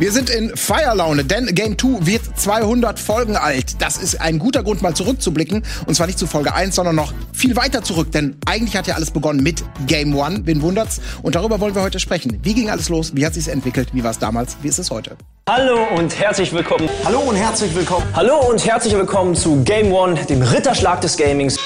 Wir sind in Feierlaune, denn Game 2 wird 200 Folgen alt. Das ist ein guter Grund, mal zurückzublicken. Und zwar nicht zu Folge 1, sondern noch viel weiter zurück. Denn eigentlich hat ja alles begonnen mit Game 1. Wen wundert's? Und darüber wollen wir heute sprechen. Wie ging alles los? Wie hat sich's entwickelt? Wie war es damals? Wie ist es heute? Hallo und herzlich willkommen. Hallo und herzlich willkommen. Hallo und herzlich willkommen zu Game One, dem Ritterschlag des Gamings.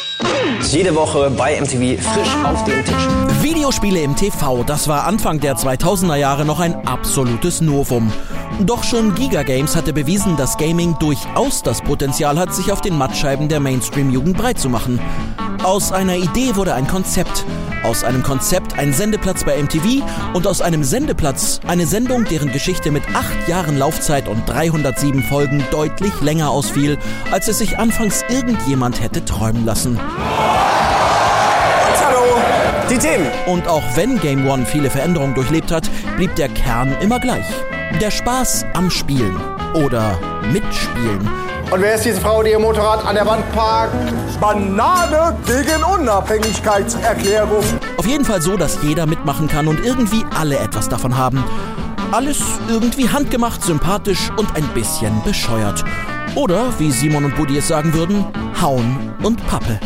Jede Woche bei MTV frisch auf dem Tisch. Videospiele im TV, das war Anfang der 2000er Jahre noch ein absolutes Novum. Doch schon Giga Games hatte bewiesen, dass Gaming durchaus das Potenzial hat, sich auf den Mattscheiben der Mainstream-Jugend breit zu machen. Aus einer Idee wurde ein Konzept. Aus einem Konzept ein Sendeplatz bei MTV und aus einem Sendeplatz eine Sendung, deren Geschichte mit acht Jahren Laufzeit und 307 Folgen deutlich länger ausfiel, als es sich anfangs irgendjemand hätte träumen lassen. Hallo, die Themen. Und auch wenn Game One viele Veränderungen durchlebt hat, blieb der Kern immer gleich. Der Spaß am Spielen oder Mitspielen. Und wer ist diese Frau, die ihr Motorrad an der Wand parkt? Banane gegen Unabhängigkeitserklärung. Auf jeden Fall so, dass jeder mitmachen kann und irgendwie alle etwas davon haben. Alles irgendwie handgemacht, sympathisch und ein bisschen bescheuert. Oder, wie Simon und Buddy es sagen würden, Hauen und Pappe.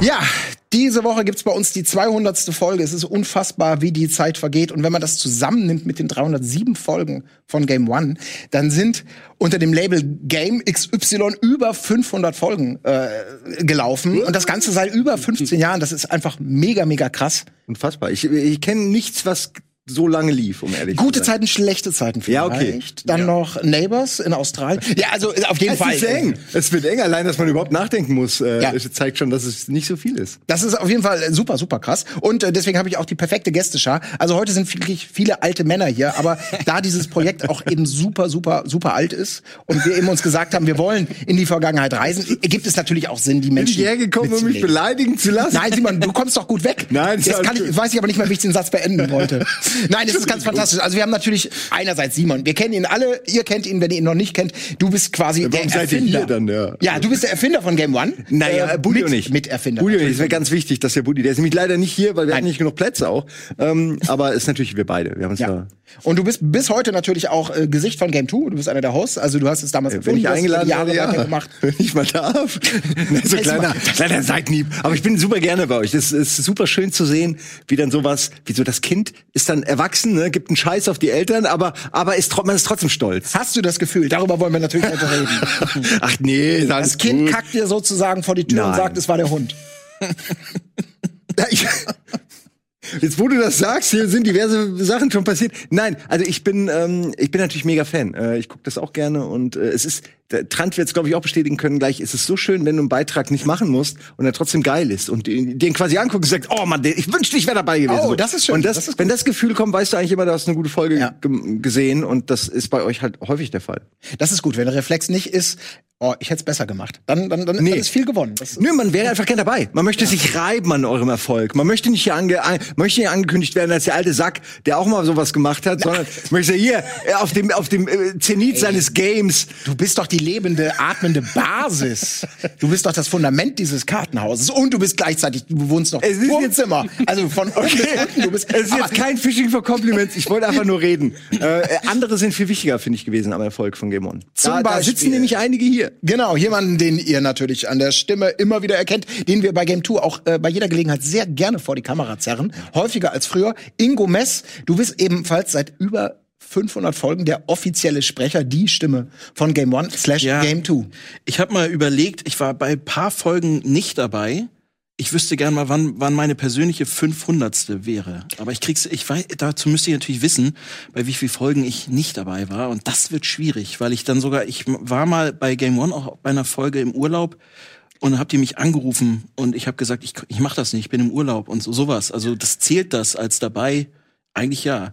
Ja, diese Woche gibt's bei uns die 200. Folge. Es ist unfassbar, wie die Zeit vergeht. Und wenn man das zusammennimmt mit den 307 Folgen von Game One, dann sind unter dem Label Game XY über 500 Folgen äh, gelaufen. Und das Ganze seit über 15 Jahren. Das ist einfach mega, mega krass. Unfassbar. Ich, ich kenne nichts, was so lange lief, um ehrlich Gute zu sein. Zeiten, schlechte Zeiten vielleicht. Ja, okay. Dann Ja. noch Neighbors in Australien. Ja, also auf jeden Es Fall. ist eng. Es wird eng. Allein, dass man überhaupt nachdenken muss, äh, Ja. es zeigt schon, dass es nicht so viel ist. Das ist auf jeden Fall super, super krass. Und äh, deswegen habe ich auch die perfekte Gästeschar. Also heute sind wirklich viele alte Männer hier, aber da dieses Projekt auch eben super, super, super alt ist und wir eben uns gesagt haben, wir wollen in die Vergangenheit reisen, gibt es natürlich auch Sinn, die Bin Menschen. ich hergekommen, um mich beleidigen zu lassen? Nein, Simon, du kommst doch gut weg. Nein, Jetzt kann ich, weiß ich aber nicht mehr, wie ich den Satz beenden wollte. Nein, es ist ganz fantastisch. Also wir haben natürlich einerseits Simon. Wir kennen ihn alle. Ihr kennt ihn, wenn ihr ihn noch nicht kennt. Du bist quasi der warum seid ihr Erfinder. hier dann, ja? ja, du bist der Erfinder von Game One. Naja, Äh, mit, nicht. Miterfinder. Budio nicht. Das wäre ganz wichtig, dass der Budi, der ist nämlich leider nicht hier, weil wir hatten Nein. nicht genug Plätze auch. Ähm, aber ist natürlich wir beide. Wir haben uns Ja. da, Und du bist bis heute natürlich auch äh, Gesicht von Game 2. Du bist einer der Hosts. Also du hast es damals wenn ich du hast es eingeladen Jahre ja. weitergemacht. Wenn ich mal darf. so kleiner, kleiner Seitenhieb. Aber ich bin super gerne bei euch. Es ist super schön zu sehen, wie dann sowas, wie so das Kind ist dann erwachsen, ne, gibt einen Scheiß auf die Eltern, aber, aber ist, man ist trotzdem stolz. Hast du das Gefühl? Darüber wollen wir natürlich heute reden. Ach nee, Das Kind gut. kackt dir sozusagen vor die Tür und Nein. sagt, es war der Hund. Jetzt, wo du das sagst, hier sind diverse Sachen schon passiert. Nein, also ich bin, ähm, ich bin natürlich mega Fan. Äh, ich gucke das auch gerne und äh, es ist, Trant wird es, glaube ich, auch bestätigen können gleich. Es ist so schön, wenn du einen Beitrag nicht machen musst und er trotzdem geil ist und den quasi anguckst und sagst, oh Mann, ich wünschte, ich wäre dabei gewesen. Oh, das ist schön, Und das, das ist wenn das Gefühl kommt, weißt du eigentlich immer, du hast eine gute Folge Ja. ge- gesehen und das ist bei euch halt häufig der Fall. Das ist gut. Wenn der Reflex nicht ist, oh, ich hätte es besser gemacht. Dann, dann, dann, Nee. dann ist viel gewonnen. Das, Nö, man wäre einfach gern dabei. Man möchte sich reiben an eurem Erfolg. Man möchte nicht hier ange an, möchte nicht angekündigt werden als der alte Sack, der auch mal sowas gemacht hat, sondern möchte hier äh, auf dem auf dem äh, Zenit seines Games. Du bist doch die lebende, atmende Basis. Du bist doch das Fundament dieses Kartenhauses. Und du bist gleichzeitig, du wohnst noch Es ist jetzt- Zimmer. Also von oben bis unten. Du bist, Es ist jetzt kein Fishing for Compliments. Ich wollte einfach nur reden. Äh, äh, andere sind viel wichtiger, finde ich, gewesen am Erfolg von Game On. Zum Da, da Beispiel- sitzen nämlich einige hier. Genau, jemanden, den ihr natürlich an der Stimme immer wieder erkennt, den wir bei Game 2 auch äh, bei jeder Gelegenheit sehr gerne vor die Kamera zerren. Häufiger als früher. Ingo Mess, du bist ebenfalls seit über 500 Folgen der offizielle Sprecher, die Stimme von Game 1 slash Ja. Game 2. Ich habe mal überlegt, ich war bei ein paar Folgen nicht dabei. Ich wüsste gern mal, wann, wann meine persönliche 500. wäre. Aber ich krieg's, ich weiß, dazu müsste ich natürlich wissen, bei wie vielen Folgen ich nicht dabei war. Und das wird schwierig, weil ich dann sogar, ich war mal bei Game One auch bei einer Folge im Urlaub und habt ihr mich angerufen und ich habe gesagt, ich, ich mach das nicht, ich bin im Urlaub und so, sowas. Also das zählt das als dabei? Eigentlich ja.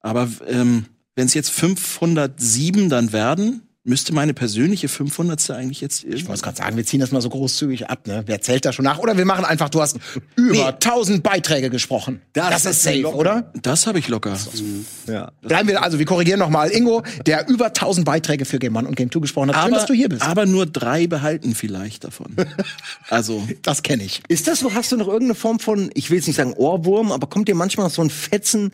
Aber ähm, wenn es jetzt 507 dann werden, müsste meine persönliche 500. eigentlich jetzt Ich wollte gerade sagen, wir ziehen das mal so großzügig ab, ne? Wer zählt da schon nach? Oder wir machen einfach, du hast über 1000 Beiträge gesprochen. Das, ist safe, locker. oder? Das habe ich locker. Ja. Bleiben wir, also wir korrigieren nochmal. Ingo, der über 1000 Beiträge für Game One und Game Two gesprochen hat. Schön, dass du hier bist. aber nur drei behalten vielleicht davon. also das kenne ich. Ist das so, hast du noch irgendeine Form von, ich will jetzt nicht sagen Ohrwurm, aber kommt dir manchmal noch so ein Fetzen?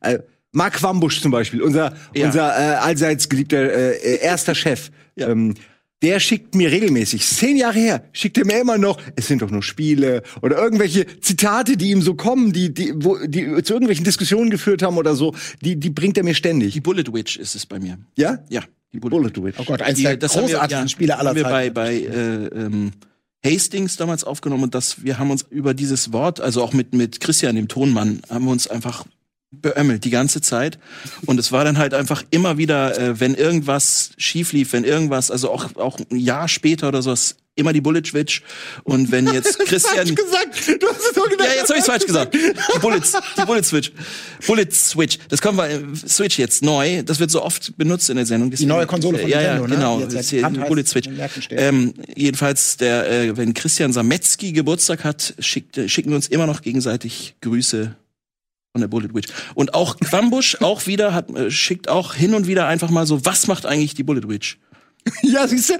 Äh, Mark Wambusch zum Beispiel, unser, Ja. unser äh, allseits geliebter äh, äh, erster Chef. Ähm, der schickt mir regelmäßig, zehn Jahre her, schickt er mir immer noch, es sind doch nur Spiele oder irgendwelche Zitate, die ihm so kommen, die, die, wo, die zu irgendwelchen Diskussionen geführt haben oder so, die, die bringt er mir ständig. die Bullet Witch ist es bei mir. Ja? Ja, die Bullet Witch. Oh Gott, eins der das haben wir- großartigsten ja, Spiele aller haben wir Zeiten. bei, bei äh, ähm, Hastings damals aufgenommen und das, wir haben uns über dieses Wort, also auch mit, mit Christian, dem Tonmann, haben wir uns einfach beömmelt die ganze Zeit. Und es war dann halt einfach immer wieder, äh, wenn irgendwas schief lief, wenn irgendwas, also auch, auch ein Jahr später oder sowas, immer die Bullet Switch. Und wenn jetzt Christian. gesagt, du hast es doch gedacht. Ja, jetzt habe ich falsch gesagt. Die Bullets, die Bullet Switch. Bullet Switch. Das kommen wir äh, Switch jetzt neu. Das wird so oft benutzt in der Sendung. Die neue Konsole von ja, ja, Nintendo, ne? genau. Die jetzt Hand heißt, Bullet Switch. Ähm, jedenfalls, der, äh, wenn Christian Sametzky Geburtstag hat, schickt, äh, schicken wir uns immer noch gegenseitig Grüße von der Bullet Witch. Und auch Quambusch auch wieder hat, äh, schickt auch hin und wieder einfach mal so, was macht eigentlich die Bullet Witch? Ja, siehst du,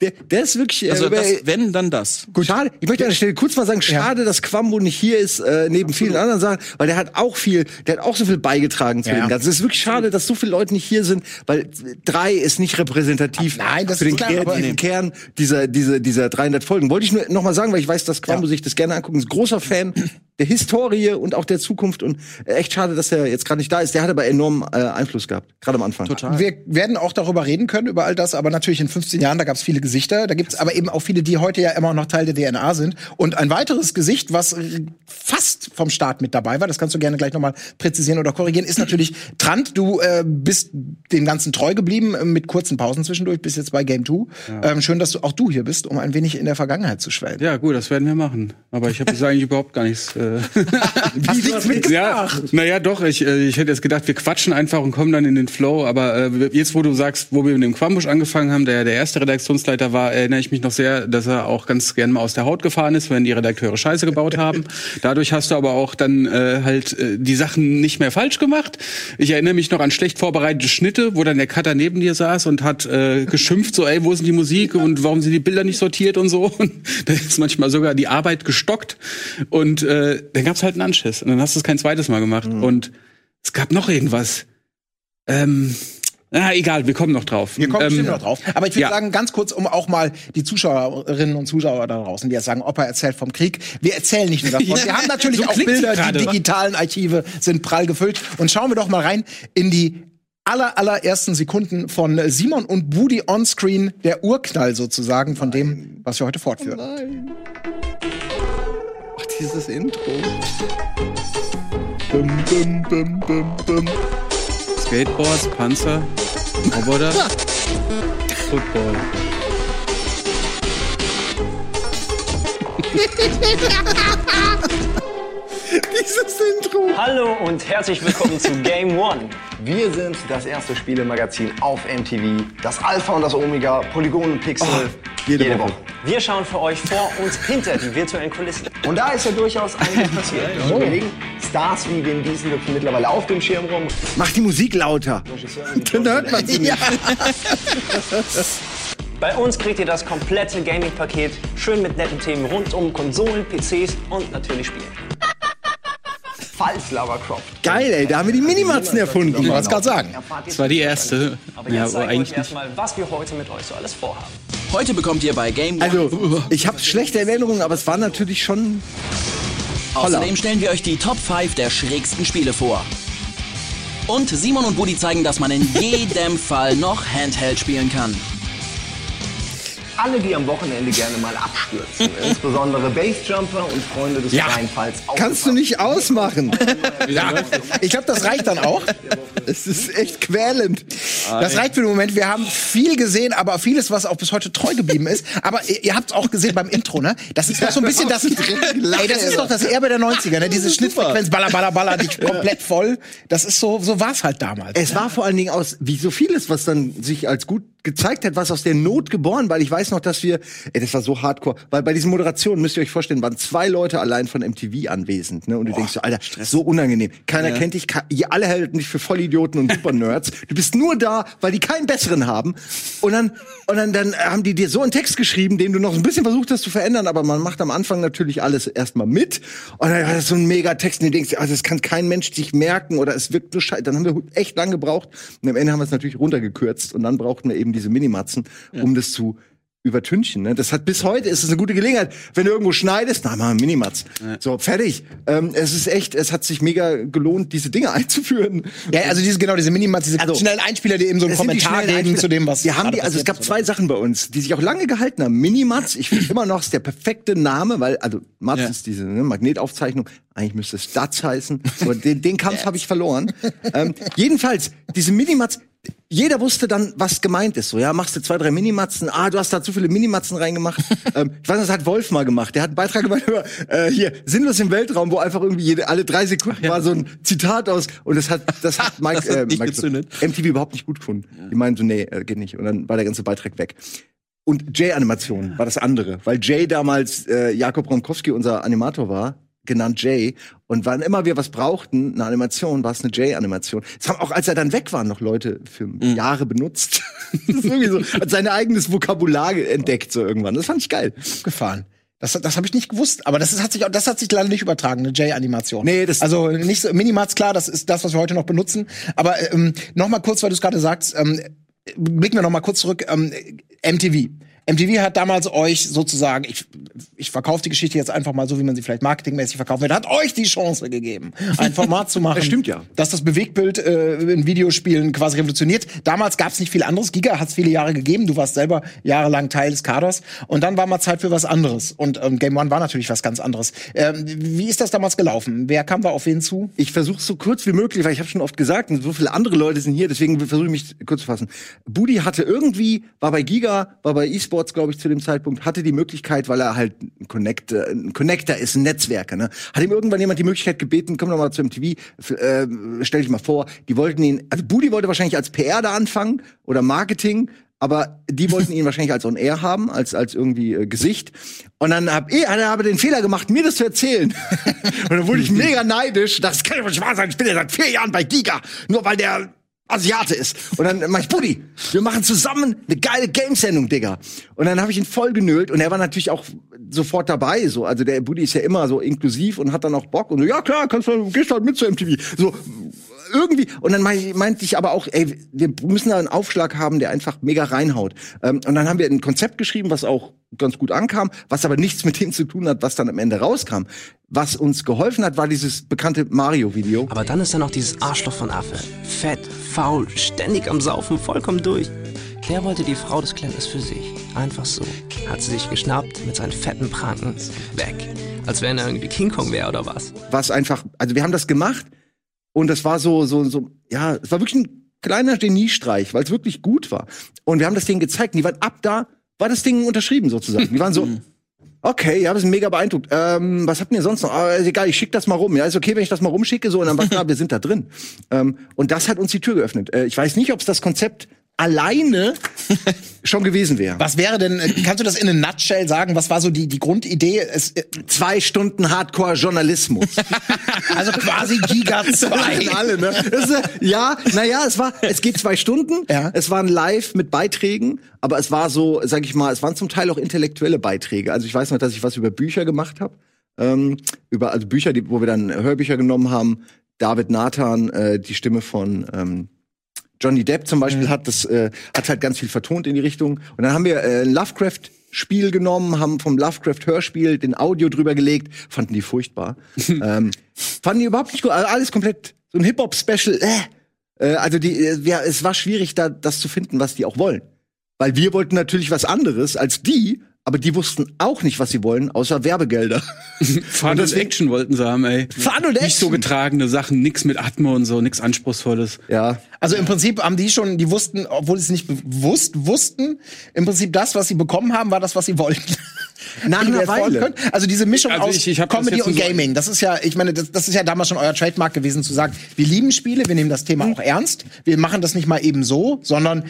der, der ist wirklich. äh, Also das, wenn, dann das. Schade. Ich möchte an der Stelle kurz mal sagen, schade, dass Quambo nicht hier ist, äh, neben vielen anderen Sachen, weil der hat auch viel, der hat auch so viel beigetragen zu Ja. dem Ganzen. Es ist wirklich schade, dass so viele Leute nicht hier sind, weil drei ist nicht repräsentativ Ach, nein, das für den klar, aber- kreativen Kern dieser, dieser, dieser 300 Folgen. Wollte ich nur noch mal sagen, weil ich weiß, dass Quambo Ja. sich das gerne anguckt. Ist großer Fan der Historie und auch der Zukunft und äh, echt schade, dass er jetzt gerade nicht da ist. Der hat aber enormen äh, Einfluss gehabt, gerade am Anfang. Total. Wir werden auch darüber reden können, über all das, aber natürlich in 15 Jahren, da gab es viele Gesichter, da gibt es aber eben auch viele, die heute ja immer noch Teil der DNA sind. Und ein weiteres Gesicht, was fast vom Start mit dabei war, das kannst du gerne gleich nochmal präzisieren oder korrigieren, ist natürlich Trant. Du äh, bist dem Ganzen treu geblieben, äh, mit kurzen Pausen zwischendurch, bis jetzt bei Game 2. Ähm, schön, dass du auch du hier bist, um ein wenig in der Vergangenheit zu schwelgen. Ja, gut, das werden wir machen. Aber ich habe jetzt eigentlich überhaupt gar nichts. Äh, Hast nichts mitgebracht. ja, naja, doch. Ich, äh, ich hätte jetzt gedacht, wir quatschen einfach und kommen dann in den Flow. Aber äh, jetzt, wo du sagst, wo wir mit dem Quambusch angefangen haben, der der erste Redaktionsleiter war, erinnere ich mich noch sehr, dass er auch ganz gerne mal aus der Haut gefahren ist, wenn die Redakteure Scheiße gebaut haben. Dadurch hast du aber auch dann äh, halt äh, die Sachen nicht mehr falsch gemacht. Ich erinnere mich noch an schlecht vorbereitete Schnitte, wo dann der Cutter neben dir saß und hat äh, geschimpft, so, ey, wo ist denn die Musik und warum sind die Bilder nicht sortiert und so. Und da ist manchmal sogar die Arbeit gestockt. Und äh, dann gab's halt einen Anschiss. Und dann hast du es kein zweites Mal gemacht. Und es gab noch irgendwas. Ähm, na, egal, wir kommen noch drauf. Wir kommen ähm, bestimmt noch drauf. Aber ich würde ja. sagen, ganz kurz, um auch mal die Zuschauerinnen und Zuschauer da draußen, die jetzt sagen, Opa erzählt vom Krieg. Wir erzählen nicht nur davon. Ja, wir haben natürlich so auch Bilder, gerade. die digitalen Archive sind prall gefüllt. Und schauen wir doch mal rein in die aller, allerersten Sekunden von Simon und Budi onscreen, der Urknall sozusagen von dem, was wir heute fortführen. Ach, dieses Intro. Skateboards, Panzer, Roboter, Football. Dieses Intro. Hallo und herzlich willkommen zu Game One. Wir sind das erste Spielemagazin auf MTV. Das Alpha und das Omega, Polygon und Pixel. jede Woche. Wir schauen für euch vor und hinter die virtuellen Kulissen. Und da ist ja durchaus einiges passiert. Wir überlegen, Stars wie Vin Diesel hüpfen mittlerweile auf dem Schirm rum. Mach die Musik lauter. Dann hört man sie nicht. Bei uns kriegt ihr das komplette Gaming-Paket, schön mit netten Themen rund um Konsolen, PCs und natürlich Spiele. Falls Lara Croft. Geil, ey, da haben wir die Minimatzen erfunden. Ich wollte es gerade sagen. Das war die erste. Aber Ja, jetzt aber zeige ich eigentlich erstmal, was wir heute mit euch so alles vorhaben. Heute bekommt ihr bei Game One. Also, ich habe schlechte Erinnerungen, aber es war natürlich schon. Außerdem stellen wir euch die Top 5 der schrägsten Spiele vor. Und Simon und Buddy zeigen, dass man in jedem Fall noch Handheld spielen kann. Alle, die am Wochenende gerne mal abstürzen. Insbesondere Basejumper und Freunde des Ja. freien Falls. Kannst du nicht ausmachen. Ja, ich glaube, das reicht dann auch. Es ist echt quälend. Das reicht für den Moment. Wir haben viel gesehen, aber vieles, was auch bis heute treu geblieben ist. Aber ihr, ihr habt es auch gesehen beim Intro, ne? Das ist doch so ein bisschen das. Ey, das ist doch das Erbe der 90er, ne? Diese Schnittfrequenz, baller, baller, baller, die komplett voll. Das ist so, so war's halt damals. Es war vor allen Dingen aus, wie so vieles, was dann sich als gut gezeigt hat, was aus der Not geboren, weil ich weiß noch, dass wir, ey, das war so hardcore, weil bei diesen Moderationen, müsst ihr euch vorstellen, waren zwei Leute allein von MTV anwesend, ne? Und du denkst so, Alter, so unangenehm. Keiner kennt dich, ihr alle halten dich für Vollidioten und Supernerds. du bist nur da, weil die keinen besseren haben. Und dann, und dann, dann haben die dir so einen Text geschrieben, den du noch ein bisschen versucht hast zu verändern, aber man macht am Anfang natürlich alles erstmal mit. Und dann war das so ein mega Text, und du denkst, also das kann kein Mensch sich merken oder es wirkt nur scheiße. Dann haben wir echt lang gebraucht. Und am Ende haben wir es natürlich runtergekürzt und dann brauchten wir eben diese Minimatzen, um das zu übertünchen. Ne? Das hat bis heute ist es eine gute Gelegenheit, wenn du irgendwo schneidest, na mal Minimatz. So fertig. Ähm, es ist echt, es hat sich mega gelohnt, diese Dinge einzuführen. Ja, also diese, genau, diese Minimats, diese Also, schnellen Einspieler, die eben so einen Kommentar geben zu dem, was Wir haben die, also es gab ist, zwei Sachen bei uns, die sich auch lange gehalten haben. Minimatz, ich finde immer noch, ist der perfekte Name, weil, also Matz Ja. ist diese ne, Magnetaufzeichnung, eigentlich müsste es Stats heißen, aber den, den Kampf habe ich verloren. ähm, jedenfalls, diese Minimatz, jeder wusste dann, was gemeint ist. So, ja, machst du zwei, drei Minimatzen. Ah, du hast da zu viele Minimatzen reingemacht. ähm, ich weiß, das hat Wolf mal gemacht. Der hat einen Beitrag gemacht über äh, hier sinnlos im Weltraum, wo einfach irgendwie jede, alle drei Sekunden war so ein Zitat aus und das hat das hat Mike, Das hat äh, nicht Mike gezündet. MTV überhaupt nicht gut gefunden. Die meinen so, nee, äh, geht nicht. Und dann war der ganze Beitrag weg. Und Jay-Animation war das andere, weil Jay damals äh, Jakob Romkowski unser Animator war, genannt Jay. Und wann immer wir was brauchten, eine Animation, war es eine Jay-Animation. Das haben auch, als er dann weg war, noch Leute für Jahre benutzt. das ist irgendwie so, hat sein eigenes Vokabular entdeckt so irgendwann. Das fand ich geil. gefahren. Das, das habe ich nicht gewusst, aber das ist, hat sich auch, das hat sich leider nicht übertragen, eine J-Animation. Nee, das- also nicht so, Minimats klar, das ist das, was wir heute noch benutzen. Aber ähm, noch mal kurz, weil du es gerade sagst, ähm, blicken wir noch mal kurz zurück. Ähm, MTV. MTV hat damals euch sozusagen, ich, ich verkaufe die Geschichte jetzt einfach mal so, wie man sie vielleicht marketingmäßig verkaufen will, hat euch die Chance gegeben, ein Format zu machen. Das stimmt ja. Dass das Bewegtbild äh, in Videospielen quasi revolutioniert. Damals gab es nicht viel anderes. Giga hat es viele Jahre gegeben. Du warst selber jahrelang Teil des Kaders. Und dann war mal Zeit für was anderes. Und ähm, Game One war natürlich was ganz anderes. Ähm, wie ist das damals gelaufen? Wer kam da auf wen zu? Ich versuche so kurz wie möglich, weil ich habe schon oft gesagt, und so viele andere Leute sind hier, deswegen versuche ich mich kurz zu fassen. Budi hatte irgendwie, war bei Giga, war bei eSports, glaube ich, zu dem Zeitpunkt, hatte die Möglichkeit, weil er halt ein Connector, ein Connector ist, ein Netzwerker, ne? Hat ihm irgendwann jemand die Möglichkeit gebeten, komm doch mal zum MTV, äh, stell dich mal vor, die wollten ihn, also Budi wollte wahrscheinlich als PR da anfangen oder Marketing, aber die wollten ihn wahrscheinlich als On Air haben, als als irgendwie äh, Gesicht. Und dann hab ich, hat er aber den Fehler gemacht, mir das zu erzählen. und dann wurde ich mega neidisch. Das kann doch nicht wahr sein. Ich bin ja seit vier Jahren bei Giga, nur weil der Asiate ist. Und dann mach ich, Buddy, wir machen zusammen eine geile Gamesendung, Digga. Und dann habe ich ihn voll genölt und er war natürlich auch sofort dabei. So, also der Buddy ist ja immer so inklusiv und hat dann auch Bock und so, ja klar, kannst du gehst halt mit zu MTV. So irgendwie. Und dann mein- meinte ich aber auch, ey, wir müssen da einen Aufschlag haben, der einfach mega reinhaut. Ähm, und dann haben wir ein Konzept geschrieben, was auch ganz gut ankam, was aber nichts mit dem zu tun hat, was dann am Ende rauskam. Was uns geholfen hat, war dieses bekannte Mario-Video. Aber dann ist da noch dieses Arschloch von Affe. Fett, faul, ständig am Saufen, vollkommen durch. Claire wollte die Frau des Klempners für sich. Einfach so. Hat sie sich geschnappt, mit seinen fetten Pranken. Weg. Als wenn er irgendwie King Kong wäre oder was. was einfach, also wir haben das gemacht und das war so, so, so, ja, es war wirklich ein kleiner Geniestreich, weil es wirklich gut war. Und wir haben das Ding gezeigt und die waren ab da, war das Ding unterschrieben sozusagen. Die waren so, okay, ja, wir sind mega beeindruckt. Ähm, was habt ihr sonst noch? Ah, ist egal, ich schick das mal rum. Ja, ist okay, wenn ich das mal rumschicke, so, und dann war klar, wir sind da drin. Ähm, und das hat uns die Tür geöffnet. Äh, ich weiß nicht, ob es das Konzept alleine schon gewesen wäre. Was wäre denn, äh, kannst du das in a nutshell sagen? Was war so die, die Grundidee? Es, äh, Zwei Stunden Hardcore-Journalismus. also quasi Giga 2. Lachen alle, ne? Das ist, äh, ja, naja, es war, es geht zwei Stunden. Ja. Es waren live mit Beiträgen, aber es war so, sag ich mal, es waren zum Teil auch intellektuelle Beiträge. Also ich weiß noch, dass ich was über Bücher gemacht habe. Ähm, über, also Bücher, die, wo wir dann Hörbücher genommen haben. David Nathan, äh, die Stimme von ähm, Johnny Depp zum Beispiel hat das äh, hat halt ganz viel vertont in die Richtung. Und dann haben wir äh, ein Lovecraft Spiel genommen, haben vom Lovecraft Hörspiel den Audio drüber gelegt, fanden die furchtbar. ähm, fanden die überhaupt nicht gut. Also alles komplett so ein Hip Hop Special. Äh. Äh, also die, äh, ja, es war schwierig da das zu finden, was die auch wollen. Weil wir wollten natürlich was anderes als die, aber die wussten auch nicht, was sie wollen, außer Werbegelder. Fun Und Action wollten sie haben, ey. Fun und Nicht so Action. getragene Sachen, nix mit Atmo und so, nix Anspruchsvolles. Ja. Also im Prinzip haben die schon, die wussten, obwohl sie es nicht bewusst wussten, im Prinzip das, was sie bekommen haben, war das, was sie wollten. Nach einer Weile. können. Also diese Mischung Also aus ich- ich Comedy und so- Gaming, das ist ja, ich meine, das, das ist ja damals schon euer Trademark gewesen, zu sagen, wir lieben Spiele, wir nehmen das Thema Mhm. auch ernst, wir machen das nicht mal eben so, sondern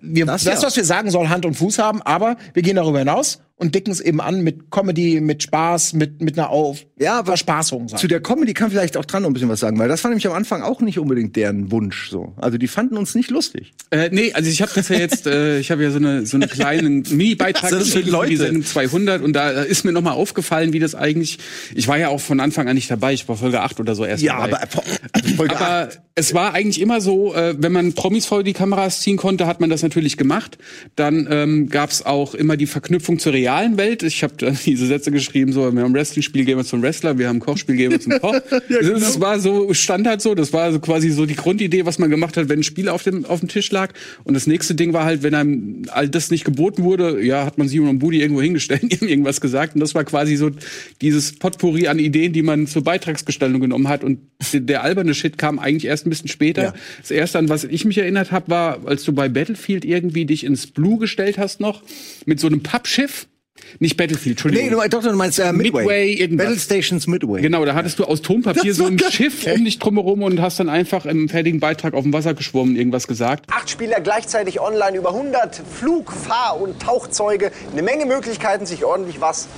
wir, das, Das ja. was wir sagen, soll Hand und Fuß haben, aber wir gehen darüber hinaus und dicken es eben an mit Comedy, mit Spaß, mit, mit einer Auf Ja, aber Verspaßung. Zu der Comedy kann vielleicht auch dran noch ein bisschen was sagen, weil das war nämlich am Anfang auch nicht unbedingt deren Wunsch so. Also die fanden uns nicht lustig. Äh, nee, also ich habe das ja jetzt, äh, ich habe ja so eine so eine kleinen Mini-Beitrag geschrieben für die Leute? Sendung 200 und da ist mir noch mal aufgefallen, wie das eigentlich. Ich war ja auch von Anfang an nicht dabei, ich war Folge 8 oder so erst dabei. also Folge Aber es war eigentlich immer so, äh, wenn man Promis vor die Kameras ziehen konnte, hat man das natürlich gemacht. Dann ähm, gab es auch immer die Verknüpfung zur realen Welt. Ich habe dann diese Sätze geschrieben, so, wir haben Wrestling-Spiel, gehen wir zum Wrestler, wir haben Kochspiel, gehen wir zum Koch. genau. Das war so Standard so, das war so quasi so die Grundidee, was man gemacht hat, wenn ein Spiel auf dem, auf dem Tisch lag. Und das nächste Ding war halt, wenn einem all das nicht geboten wurde, ja, hat man Simon und Budi irgendwo hingestellt, ihm irgendwas gesagt. Und das war quasi so dieses Potpourri an Ideen, die man zur Beitragsgestaltung genommen hat. Und der, der alberne Shit kam eigentlich erst ein bisschen später. Ja. Das erste, an was ich mich erinnert habe, war, als du bei Battlefield irgendwie dich ins Blue gestellt hast noch, mit so einem Pappschiff. Nicht Battlefield, Entschuldigung. Nee, du, doch, du meinst äh, Midway. Midway, irgendwas. Battle Stations Midway. Genau, da hattest du aus Tonpapier so ein. Schiff um dich drumherum und hast dann einfach im fertigen Beitrag auf dem Wasser geschwommen, irgendwas gesagt. Acht Spieler gleichzeitig online, über 100 Flug-, Fahr- und Tauchzeuge. Eine Menge Möglichkeiten, sich ordentlich was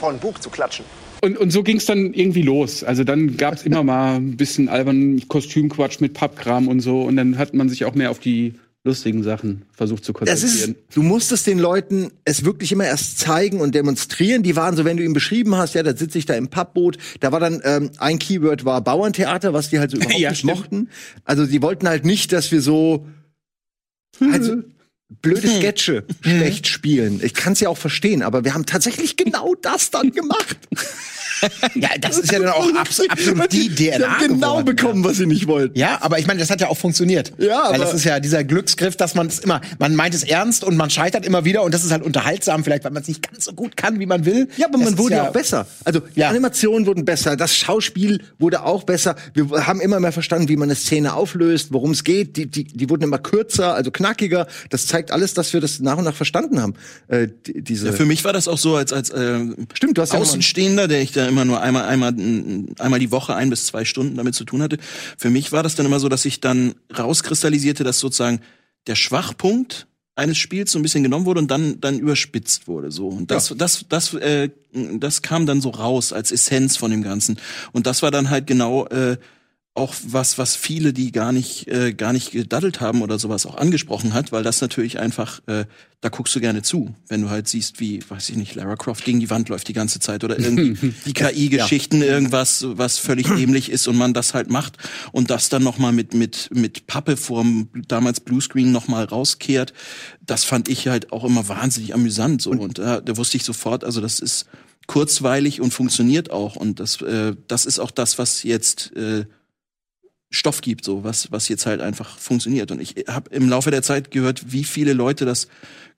von Bug zu klatschen. Und, und so ging's dann irgendwie los. Also dann gab's immer mal ein bisschen albernen Kostümquatsch mit Pappkram und so. Und dann hat man sich auch mehr auf die lustigen Sachen versucht zu konzentrieren. ist, du musstest den Leuten es wirklich immer erst zeigen und demonstrieren. Die waren so, wenn du ihm beschrieben hast, ja, da sitze ich da im Pappboot. Da war dann ähm, ein Keyword war Bauerntheater, was die halt so überhaupt Ja, nicht stimmt. mochten. Also die wollten halt nicht, dass wir so halt so blöde Sketche schlecht spielen. Ich kann es ja auch verstehen, aber wir haben tatsächlich genau das dann gemacht. Ja, das ist ja dann auch abs absolut die DNA haben genau geworden, bekommen, was sie nicht wollten. Ja, aber ich meine, das hat ja auch funktioniert. Ja, Weil aber- das ist ja dieser Glücksgriff, dass man es immer, man meint es ernst und man scheitert immer wieder und das ist halt unterhaltsam, vielleicht, weil man es nicht ganz so gut kann, wie man will. Ja, aber Das man wurde ja auch besser. Also die Ja. Animationen wurden besser, das Schauspiel wurde auch besser. Wir haben immer mehr verstanden, wie man eine Szene auflöst, worum es geht. Die, die, die wurden immer kürzer, also knackiger. Das zeigt alles, dass wir das nach und nach verstanden haben. Äh, die, diese Ja, für mich war das auch so, als, als äh, Stimmt, du hast ja Außenstehender, der ich da immer nur einmal, einmal, einmal die Woche ein bis zwei Stunden damit zu tun hatte. Für mich war das dann immer so, dass ich dann rauskristallisierte, dass sozusagen der Schwachpunkt eines Spiels so ein bisschen genommen wurde und dann dann überspitzt wurde so und das das das äh, das kam dann so raus als Essenz von dem Ganzen und das war dann halt genau äh, auch was, was viele, die gar nicht, äh, gar nicht gedaddelt haben oder sowas auch angesprochen hat, weil das natürlich einfach, äh, da guckst du gerne zu, wenn du halt siehst, wie, weiß ich nicht, Lara Croft gegen die Wand läuft die ganze Zeit oder irgendwie die KI-Geschichten, irgendwas, was völlig dämlich ist und man das halt macht und das dann noch mal mit, mit, mit Pappe vorm damals Bluescreen noch mal rauskehrt, das fand ich halt auch immer wahnsinnig amüsant so. Und da, da wusste ich sofort, also das ist kurzweilig und funktioniert auch und das, äh, das ist auch das, was jetzt äh, Stoff gibt, so was, was jetzt halt einfach funktioniert. Und ich habe im Laufe der Zeit gehört, wie viele Leute das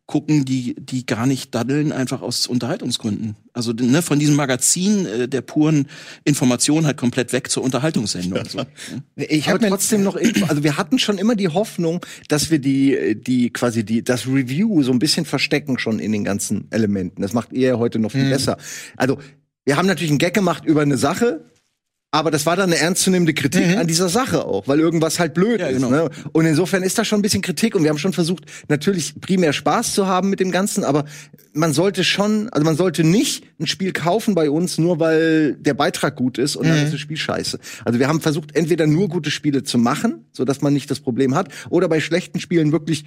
gucken, die, die gar nicht daddeln, einfach aus Unterhaltungsgründen. Also ne, von diesem Magazin äh, der puren Information halt komplett weg zur Unterhaltungssendung. So. Ich habe mir trotzdem noch, also wir hatten schon immer die Hoffnung, dass wir die, die quasi die, das Review so ein bisschen verstecken schon in den ganzen Elementen. Das macht ihr ja heute noch Mhm. viel besser. Also wir haben natürlich einen Gag gemacht über eine Sache, aber das war dann eine ernstzunehmende Kritik Mhm. an dieser Sache auch, weil irgendwas halt blöd Ja, ist. genau. Ne? Und insofern ist da schon ein bisschen Kritik und wir haben schon versucht, natürlich primär Spaß zu haben mit dem Ganzen, aber man sollte schon, also man sollte nicht ein Spiel kaufen bei uns, nur weil der Beitrag gut ist und dann Mhm. ist das Spiel scheiße. Also wir haben versucht, entweder nur gute Spiele zu machen, so dass man nicht das Problem hat, oder bei schlechten Spielen wirklich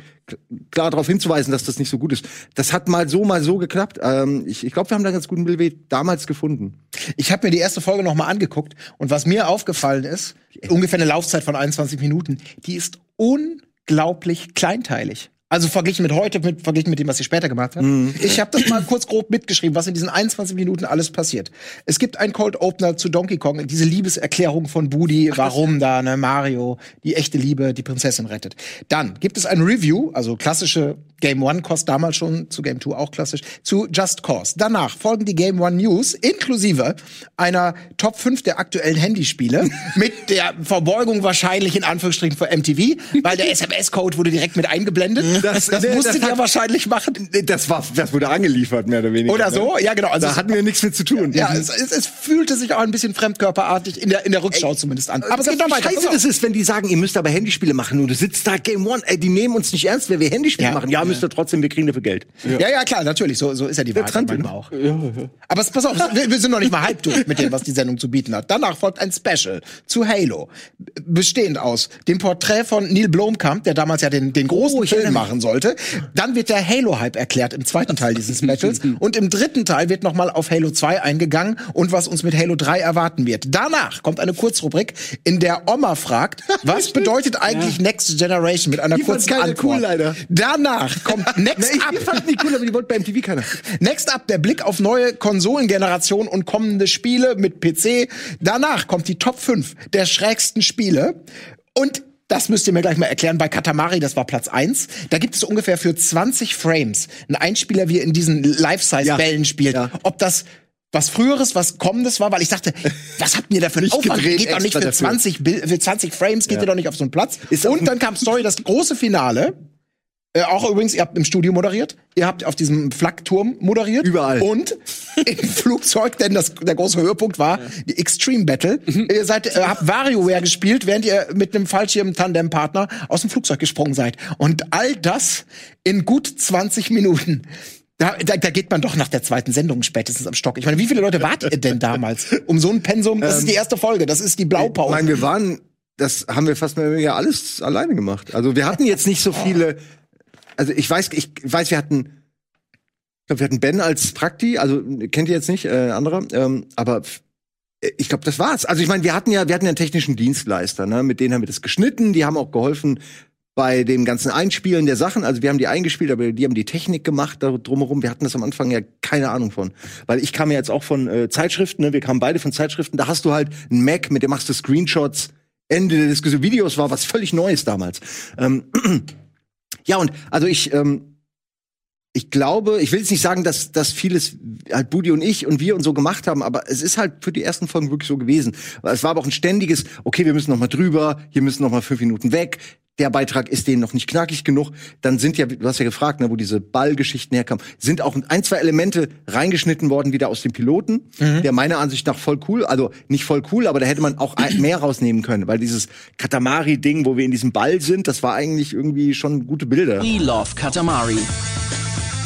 klar darauf hinzuweisen, dass das nicht so gut ist. Das hat mal so, mal so geklappt. Ähm, ich ich glaube, wir haben da einen ganz guten Mittelweg damals gefunden. Ich habe mir die erste Folge noch mal angeguckt und was mir aufgefallen ist, ungefähr eine Laufzeit von 21 Minuten, die ist unglaublich kleinteilig. Also verglichen mit heute, mit, verglichen mit dem, was sie später gemacht haben. Ich habe das mal kurz grob mitgeschrieben, was in diesen 21 Minuten alles passiert. Es gibt einen Cold Opener zu Donkey Kong, diese Liebeserklärung von Budi, warum da ne, Mario die echte Liebe die Prinzessin rettet. Dann gibt es ein Review, also klassische Game One Kost damals schon, zu Game Two auch klassisch, zu Just Cause. Danach folgen die Game One News inklusive einer Top 5 der aktuellen Handyspiele mit der Verbeugung wahrscheinlich in Anführungsstrichen für MTV, weil der SMS-Code wurde direkt mit eingeblendet. Das, das nee, musstet das ihr wahrscheinlich machen. Das war, das wurde angeliefert, mehr oder weniger. Oder so? Ne? Ja, genau. Also da hatten wir nichts mit zu tun. Ja, es, es, es fühlte sich auch ein bisschen fremdkörperartig in der, in der Rückschau zumindest an. Aber es geht noch weiter. Scheiße, das ist, wenn die sagen, ihr müsst aber Handyspiele machen und du sitzt da Game One, ey, die nehmen uns nicht ernst, wer wir Handyspiele Ja. machen. Ja, müsst ihr trotzdem, wir kriegen dafür Geld. Ja, ja, klar, natürlich. So, so ist ja die Wahrheit Trant- manchmal auch. Aber es, pass auf, wir, wir sind noch nicht mal halb durch mit dem, was die Sendung zu bieten hat. Danach folgt ein Special zu Halo. Bestehend aus dem Porträt von Neil Blomkamp, der damals ja den, den großen Film machen sollte. Dann wird der Halo-Hype erklärt im zweiten Teil dieses Specials. Und im dritten Teil wird nochmal auf Halo 2 eingegangen und was uns mit Halo 3 erwarten wird. Danach kommt eine Kurzrubrik, in der Oma fragt, was bedeutet eigentlich Next Generation mit einer Die kurzen Antwort. cool, leider. Danach kommt Next Ich, Up. ich fand die cool, aber die wollte bei MTV keiner. Next up der Blick auf neue Konsolengenerationen und kommende Spiele mit PC. Danach kommt die Top 5 der schrägsten Spiele. Und das müsst ihr mir gleich mal erklären. Bei Katamari, das war Platz 1. Da gibt es ungefähr für 20 Frames einen Einspieler, wie er in diesen Life-Size-Bällen spielt. Ja. Ob das was früheres, was kommendes war, weil ich dachte, was habt ihr da für einen Nicht Aufwand? gedreht Geht doch nicht für dafür. 20, Bil- für 20 Frames, geht ihr doch nicht auf so einen Platz. Ist Und dann kam Story, das große Finale. Äh, auch übrigens, ihr habt im Studio moderiert, ihr habt auf diesem Flakturm moderiert. Überall. Und im Flugzeug, denn das, der große Höhepunkt war die Extreme Battle. Ihr seid, äh, habt WarioWare gespielt, während ihr mit einem Fallschirm-Tandem-Partner aus dem Flugzeug gesprungen seid. Und all das in gut 20 Minuten. Da, da, da geht man doch nach der zweiten Sendung spätestens am Stock. Ich meine, wie viele Leute wart ihr denn damals? Um so ein Pensum, das ist die erste Folge, das ist die Ich Blaupause. meine, wir waren, das haben wir fast mehr oder weniger alles alleine gemacht. Also wir hatten jetzt nicht so viele, also ich weiß, ich weiß, wir hatten, ich glaube, wir hatten Ben als Prakti, also kennt ihr jetzt nicht, äh, anderer, ähm, aber äh, ich glaube, das war's. Also ich meine, wir hatten ja, wir hatten ja einen technischen Dienstleister, ne? mit denen haben wir das geschnitten, die haben auch geholfen bei dem ganzen Einspielen der Sachen. Also wir haben die eingespielt, aber die haben die Technik gemacht da drumherum. Wir hatten das am Anfang ja keine Ahnung von, weil ich kam ja jetzt auch von äh, Zeitschriften. Ne? Wir kamen beide von Zeitschriften. Da hast du halt einen Mac, mit dem machst du Screenshots. Ende der Diskussion. Videos war was völlig Neues damals. Ähm, ja und also ich ähm, ich glaube, ich will jetzt nicht sagen, dass, dass vieles halt Budi und ich und wir und so gemacht haben, aber es ist halt für die ersten Folgen wirklich so gewesen. Es war aber auch ein ständiges, okay, wir müssen noch mal drüber, hier müssen noch mal fünf Minuten weg. Der Beitrag ist denen noch nicht knackig genug. Dann sind ja, du hast ja gefragt, ne, wo diese Ballgeschichten herkamen, sind auch ein, zwei Elemente reingeschnitten worden wieder aus dem Piloten, der meiner Ansicht nach voll cool, also nicht voll cool, aber da hätte man auch mehr rausnehmen können, weil dieses Katamari-Ding, wo wir in diesem Ball sind, das war eigentlich irgendwie schon gute Bilder. We love Katamari.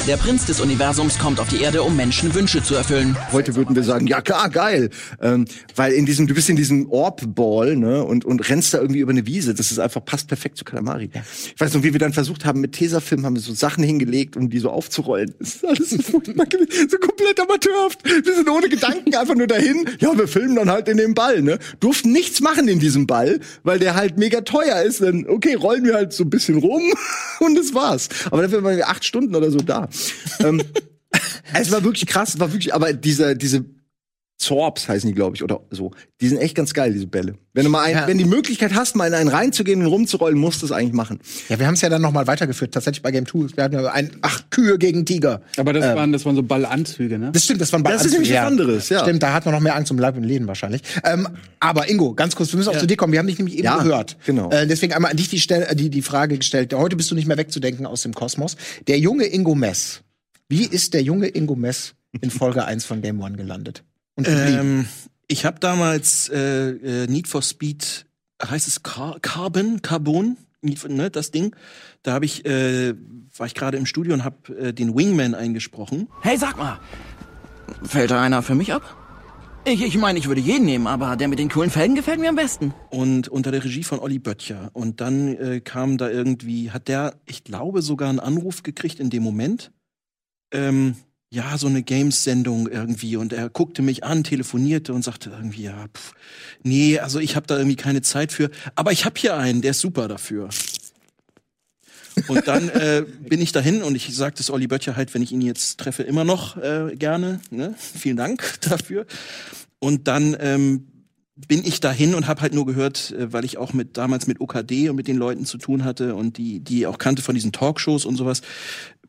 Der Prinz des Universums kommt auf die Erde, um Menschen Wünsche zu erfülüllen. Heute würden wir sagen, ja klar, geil. Ähm, weil in diesem, du bist in diesem Orb-Ball, ne, und, und rennst da irgendwie über eine Wiese. Das ist einfach, passt perfekt zu Kalamari. Ich weiß noch, wie wir dann versucht haben, mit Tesafilm haben wir so Sachen hingelegt, um die so aufzurollen. Das ist alles so, so komplett amateurhaft. Wir sind ohne Gedanken einfach nur dahin. Ja, wir filmen dann halt in dem Ball, ne. Durften nichts machen in diesem Ball, weil der halt mega teuer ist. Dann, okay, rollen wir halt so ein bisschen rum und das war's. Aber dafür waren wir acht Stunden oder so da. Ähm, es war wirklich krass, war wirklich, aber diese, diese Zorps heißen die, glaube ich, oder so. Die sind echt ganz geil, diese Bälle. Wenn du mal ein, Ja. wenn die Möglichkeit hast, mal in einen reinzugehen und rumzurollen, musst du es eigentlich machen. Ja, wir haben es ja dann noch mal weitergeführt, tatsächlich bei Game 2. Wir hatten ja ein, ach, Kühe gegen Tiger. Aber das, waren, das waren so Ballanzüge, ne? Das stimmt, das waren Das ist nämlich was anderes, ja. Stimmt, da hat man noch mehr Angst um Leib und Leben wahrscheinlich. Ähm, aber Ingo, ganz kurz, wir müssen auch zu dir kommen. Wir haben dich nämlich eben Ja, gehört. genau. Äh, deswegen einmal an dich die, Stell äh, die, die Frage gestellt. Heute bist du nicht mehr wegzudenken aus dem Kosmos. Der junge Ingo Mess. Wie ist der junge Ingo Mess in Folge 1 von Game One gelandet? Und? Ähm, ich habe damals äh, äh, Need for Speed, heißt es Car Carbon, Carbon, Need for- ne, das Ding. Da habe ich, äh, war ich gerade im Studio und habe äh, den Wingman eingesprochen. Hey, sag mal, fällt da einer für mich ab? Ich, ich meine, ich würde jeden nehmen, aber der mit den coolen Felgen gefällt mir am besten. und unter der Regie von Olli Böttcher. Und dann äh, kam da irgendwie, hat der, ich glaube, sogar einen Anruf gekriegt in dem Moment. Ähm, ja, so eine Games-Sendung irgendwie. Und er guckte mich an, telefonierte und sagte irgendwie, ja, pff, nee, also ich habe da irgendwie keine Zeit für. Aber ich habe hier einen, der ist super dafür. Und dann äh, bin ich dahin und ich sagte es Olli Böttcher halt, wenn ich ihn jetzt treffe, immer noch äh, gerne. Ne? Vielen Dank dafür. Und dann ähm, bin ich dahin und habe halt nur gehört, äh, weil ich auch mit damals mit OKD und mit den Leuten zu tun hatte und die die auch kannte von diesen Talkshows und sowas,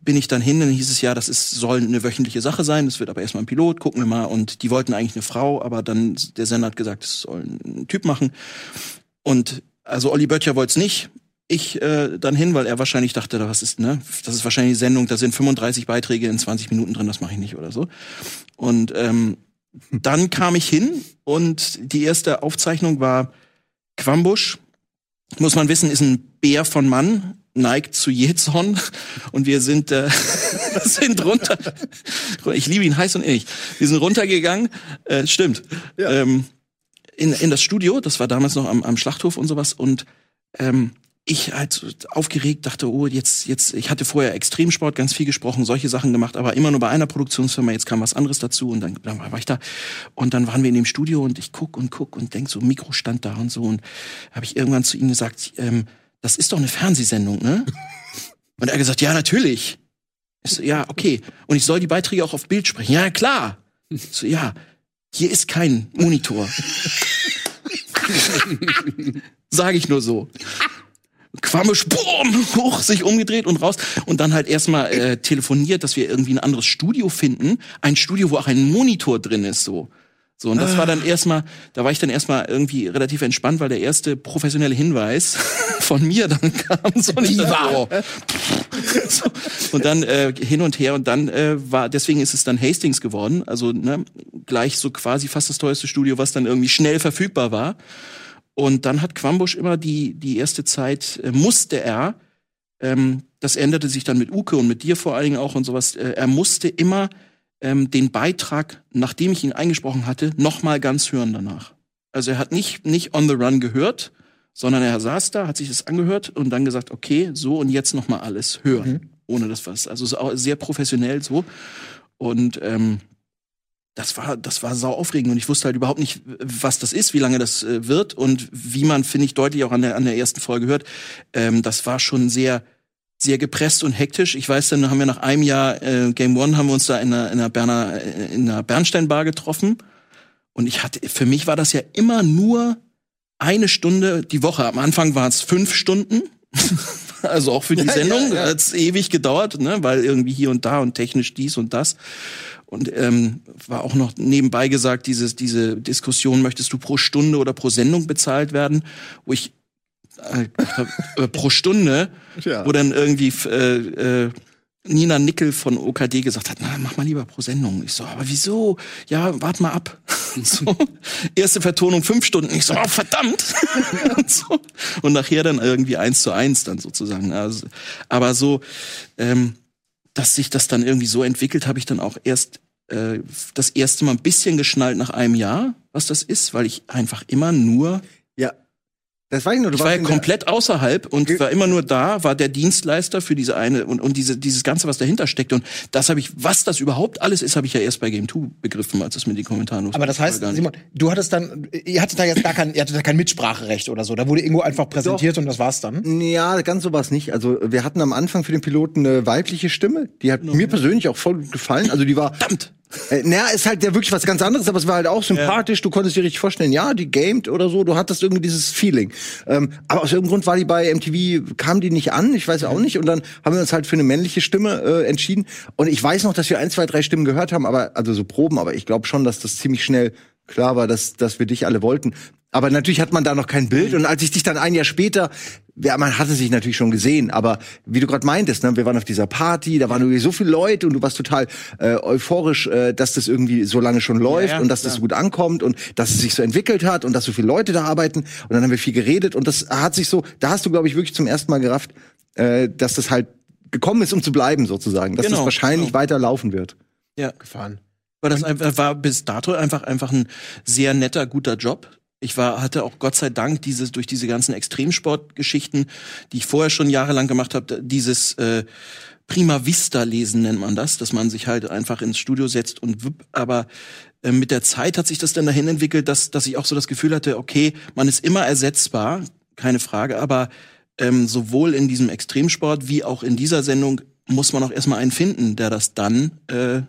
bin ich dann hin, dann hieß es ja, das ist, soll eine wöchentliche Sache sein, das wird aber erstmal ein Pilot, gucken wir mal. Und die wollten eigentlich eine Frau, aber dann der Sender hat gesagt, es soll ein Typ machen. Und also Olli Böttcher wollte es nicht. Ich äh, dann hin, weil er wahrscheinlich dachte, was ist, ne? Das ist wahrscheinlich die Sendung, da sind 35 Beiträge in 20 Minuten drin, das mache ich nicht oder so. Und ähm, dann kam ich hin und die erste Aufzeichnung war Quambusch. Muss man wissen, ist ein Bär von Mann, neigt zu Jezorn und wir sind äh, sind runter. Ich liebe ihn heiß und innig. Wir sind runtergegangen. Äh, stimmt. Ähm, in, in das Studio, das war damals noch am, am Schlachthof und sowas und ähm, ich halt aufgeregt dachte, oh, jetzt, jetzt, ich hatte vorher Extremsport ganz viel gesprochen, solche Sachen gemacht, aber immer nur bei einer Produktionsfirma, jetzt kam was anderes dazu und dann, dann war ich da. Und dann waren wir in dem Studio und ich guck und guck und denk so, Mikro stand da und so und habe ich irgendwann zu ihm gesagt, ähm, das ist doch eine Fernsehsendung, ne? Und er hat gesagt, ja, natürlich. Ich so, ja, okay. Und ich soll die Beiträge auch auf Bild sprechen. Ja, klar. Ich so, ja, hier ist kein Monitor. Sage ich nur so. Quamisch, boom, hoch, sich umgedreht und raus. Und dann halt erstmal äh, telefoniert, dass wir irgendwie ein anderes Studio finden. Ein Studio, wo auch ein Monitor drin ist, so. So, und das war dann erstmal, da war ich dann erstmal irgendwie relativ entspannt, weil der erste professionelle Hinweis von mir dann kam. So, und, ich dachte, oh. so, und dann äh, hin und her und dann äh, war, deswegen ist es dann Hastings geworden. Also ne, gleich so quasi fast das teuerste Studio, was dann irgendwie schnell verfügbar war. Und dann hat Quambusch immer die, die erste Zeit, äh, musste er, ähm, das änderte sich dann mit Uke und mit dir vor allen Dingen auch und sowas, äh, er musste immer ähm, den Beitrag, nachdem ich ihn eingesprochen hatte, nochmal ganz hören danach. Also er hat nicht, nicht on the run gehört, sondern er saß da, hat sich das angehört und dann gesagt, okay, so und jetzt nochmal alles hören, mhm. ohne das was. Also so sehr professionell so. Und ähm, das war, das war sau aufregend und ich wusste halt überhaupt nicht, was das ist, wie lange das äh, wird und wie man, finde ich, deutlich auch an der, an der ersten Folge hört. Ähm, das war schon sehr, sehr gepresst und hektisch. Ich weiß, dann haben wir nach einem Jahr äh, Game One haben wir uns da in einer, in einer Berner, äh, in einer Bernsteinbar getroffen. Und ich hatte, für mich war das ja immer nur eine Stunde die Woche. Am Anfang waren es fünf Stunden. also auch für die Sendung ja, ja, ja. hat es ewig gedauert, ne? weil irgendwie hier und da und technisch dies und das. Und ähm, war auch noch nebenbei gesagt, dieses, diese Diskussion, möchtest du pro Stunde oder pro Sendung bezahlt werden, wo ich äh, pro Stunde, ja. wo dann irgendwie äh, äh, Nina Nickel von OKD gesagt hat, na, mach mal lieber pro Sendung. Ich so, aber wieso? Ja, wart mal ab. so. Erste Vertonung fünf Stunden. Ich so, oh, verdammt. und, so. und nachher dann irgendwie eins zu eins dann sozusagen. Also, aber so, ähm, dass sich das dann irgendwie so entwickelt, habe ich dann auch erst äh, das erste Mal ein bisschen geschnallt nach einem Jahr, was das ist, weil ich einfach immer nur ja. Das war ich nur. Du ich war ja komplett außerhalb und war immer nur da, war der Dienstleister für diese eine und, und diese, dieses Ganze, was dahinter steckt. Und das habe ich, was das überhaupt alles ist, habe ich ja erst bei Game 2 begriffen, als es mit den Kommentaren Aber das heißt, Simon, du hattest dann, ihr hattet da jetzt gar kein, ihr hattet da kein Mitspracherecht oder so. Da wurde irgendwo einfach präsentiert Doch. und das war's dann. Ja, ganz so war's nicht. Also wir hatten am Anfang für den Piloten eine weibliche Stimme. Die hat no. mir persönlich auch voll gefallen. Also die war. Verdammt! Äh, naja, ist halt ja wirklich was ganz anderes, aber es war halt auch sympathisch. Ja. Du konntest dir richtig vorstellen, ja, die gamed oder so. Du hattest irgendwie dieses Feeling. Ähm, aber aus irgendeinem Grund war die bei MTV, kam die nicht an. Ich weiß auch nicht. Und dann haben wir uns halt für eine männliche Stimme äh, entschieden. Und ich weiß noch, dass wir ein, zwei, drei Stimmen gehört haben, aber also so Proben. Aber ich glaube schon, dass das ziemlich schnell klar war, dass, dass wir dich alle wollten. Aber natürlich hat man da noch kein Bild. Und als ich dich dann ein Jahr später, ja, man hatte sich natürlich schon gesehen, aber wie du gerade meintest, ne, wir waren auf dieser Party, da waren irgendwie so viele Leute und du warst total äh, euphorisch, äh, dass das irgendwie so lange schon läuft ja, ja, und dass das so gut ankommt und dass es sich so entwickelt hat und dass so viele Leute da arbeiten. Und dann haben wir viel geredet und das hat sich so, da hast du, glaube ich, wirklich zum ersten Mal gerafft, äh, dass das halt gekommen ist, um zu bleiben, sozusagen. Dass genau, das wahrscheinlich genau. weiter laufen wird. Ja. Gefahren. Weil das einfach, war bis dato einfach, einfach ein sehr netter, guter Job ich war, hatte auch Gott sei Dank dieses, durch diese ganzen Extremsportgeschichten, die ich vorher schon jahrelang gemacht habe, dieses äh, Prima Vista lesen nennt man das, dass man sich halt einfach ins Studio setzt und wipp, aber äh, mit der Zeit hat sich das dann dahin entwickelt, dass, dass ich auch so das Gefühl hatte, okay, man ist immer ersetzbar, keine Frage, aber ähm, sowohl in diesem Extremsport wie auch in dieser Sendung muss man auch erstmal einen finden, der das dann äh,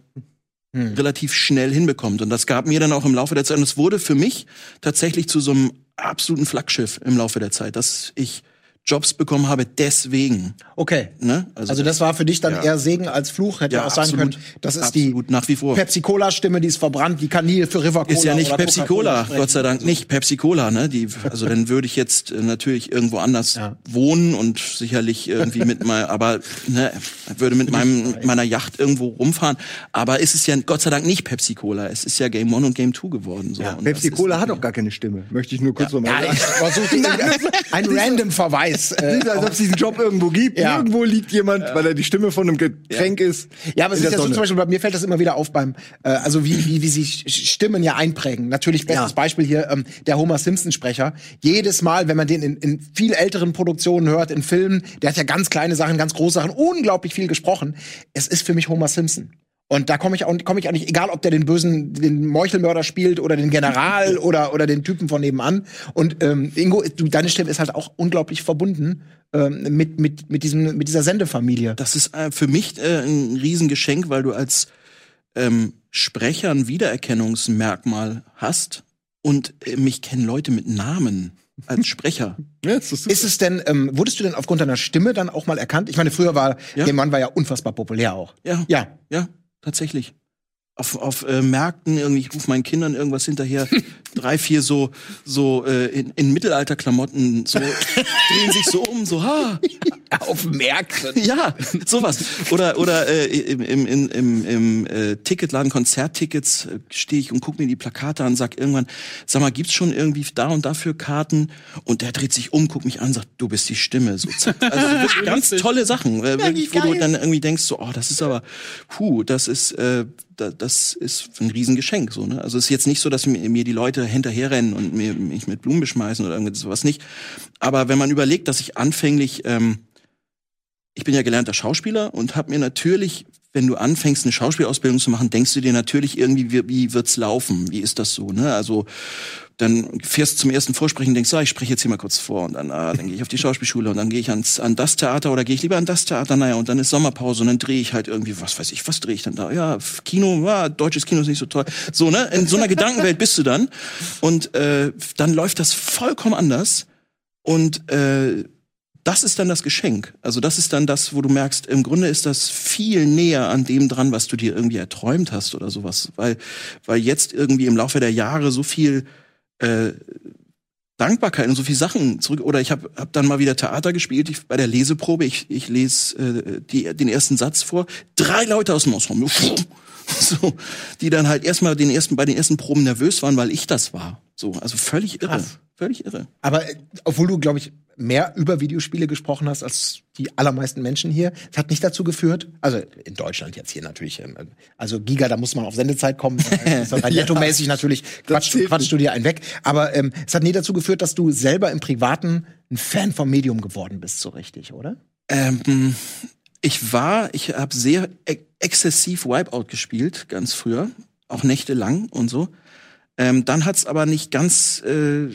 relativ schnell hinbekommt. Und das gab mir dann auch im Laufe der Zeit. Und es wurde für mich tatsächlich zu so einem absoluten Flaggschiff im Laufe der Zeit, dass ich Jobs bekommen habe deswegen. Okay. Ne? Also, das war für dich dann ja. eher Segen als Fluch, hätte Ja, auch sein absolut. können. Das ist Absolut, nach wie vor. die Pepsi-Cola-Stimme, die ist verbrannt, die Kanil für River Cola. Ist ja nicht Pepsi Cola. Gott sei Dank nicht Pepsi Cola, ne? Die, also dann würde ich jetzt äh, natürlich irgendwo anders wohnen und sicherlich irgendwie mit mal, aber ne, würde mit meinem mit meiner Yacht irgendwo rumfahren. Aber es ist ja Gott sei Dank nicht Pepsi Cola, es ist ja Game One und Game Two geworden. So. Und Pepsi Cola ist- hat auch gar keine Stimme. Möchte ich nur kurz nochmal Ja, sagen. ich versuche ein random Verweis. Äh, Nicht, als ob es diesen Job irgendwo gibt. Ja. Irgendwo liegt jemand, weil er die Stimme von einem Getränk ist. Ja, aber es ist ja so zum Beispiel, bei mir fällt das immer wieder auf beim, äh, also wie, wie, wie sich Stimmen ja einprägen. Natürlich bestes Ja. Beispiel hier, ähm, der Homer Simpson-Sprecher. Jedes Mal, wenn man den in, in viel älteren Produktionen hört, in Filmen, der hat ja ganz kleine Sachen, ganz große Sachen, unglaublich viel gesprochen. Es ist für mich Homer Simpson. Und da komme ich auch komme ich nicht, egal ob der den bösen, den Meuchelmörder spielt oder den General oder, oder den Typen von nebenan. Und ähm, Ingo, du, deine Stimme ist halt auch unglaublich verbunden ähm, mit, mit, mit, diesem, mit dieser Sendefamilie. Das ist äh, für mich äh, ein Riesengeschenk, weil du als ähm, Sprecher ein Wiedererkennungsmerkmal hast und äh, mich kennen Leute mit Namen als Sprecher. Ja, ist Ist es denn, ähm, wurdest du denn aufgrund deiner Stimme dann auch mal erkannt? Ich meine, früher war, Ja. der Mann war ja unfassbar populär auch. Ja, Ja. ja, tatsächlich. Auf, auf äh, Märkten irgendwie, ich rufe meinen Kindern irgendwas hinterher, drei, vier so, so äh, in, in Mittelalterklamotten, so drehen sich so um, so, ha, Auf Märkten. ja, sowas. Oder oder äh, im, im, im, im, äh, Ticketladen, Konzerttickets, äh, stehe ich und gucke mir die Plakate an, sag irgendwann, sag mal, gibt's schon irgendwie da und dafür Karten? Und der dreht sich um, guckt mich an, sagt, du bist die Stimme. So, zack. also ganz tolle Sachen, äh, wirklich, wo du dann irgendwie denkst, so, oh, das ist aber, puh, das ist, äh, da, das ist ein Riesengeschenk. So, ne? Also es ist jetzt nicht so, dass mir, mir die Leute hinterherrennen und mir, mich mit Blumen beschmeißen oder irgendwas sowas nicht. Aber wenn man überlegt, dass ich anfänglich ähm, ich bin ja gelernter Schauspieler und habe mir natürlich, wenn du anfängst, eine Schauspielausbildung zu machen, denkst du dir natürlich irgendwie, wie, wie wird's laufen? Wie ist das so? Ne? Also dann fährst du zum ersten Vorsprechen und denkst, ah, ich spreche jetzt hier mal kurz vor und dann, ah, dann gehe ich auf die Schauspielschule und dann gehe ich ans, an das Theater oder gehe ich lieber an das Theater, naja, und dann ist Sommerpause und dann drehe ich halt irgendwie, was weiß ich, was drehe ich dann da? Ja, Kino, ja, deutsches Kino ist nicht so toll. So, ne? In so einer Gedankenwelt bist du dann und äh, dann läuft das vollkommen anders und äh, das ist dann das Geschenk. Also das ist dann das, wo du merkst, im Grunde ist das viel näher an dem dran, was du dir irgendwie erträumt hast oder sowas. Weil, weil jetzt irgendwie im Laufe der Jahre so viel äh, Dankbarkeit und so viel Sachen zurück. Oder ich habe hab dann mal wieder Theater gespielt ich, bei der Leseprobe. Ich, ich lese äh, die, den ersten Satz vor. Drei Leute aus dem Ensemble. So, die dann halt erstmal den ersten, bei den ersten Proben nervös waren, weil ich das war. So, also völlig irre. Krass. Völlig irre. Aber äh, obwohl du, glaube ich, mehr über Videospiele gesprochen hast als die allermeisten Menschen hier, es hat nicht dazu geführt, also in Deutschland jetzt hier natürlich, ähm, also Giga, da muss man auf Sendezeit kommen, rein nettomäßig natürlich quatsch, zählt quatschst du dir einen weg. Aber ähm, es hat nie dazu geführt, dass du selber im Privaten ein Fan vom Medium geworden bist, so richtig, oder? Ähm, ich war, ich habe sehr e exzessiv Wipeout gespielt, ganz früher, auch nächtelang und so. Ähm, dann hat's aber nicht ganz, äh,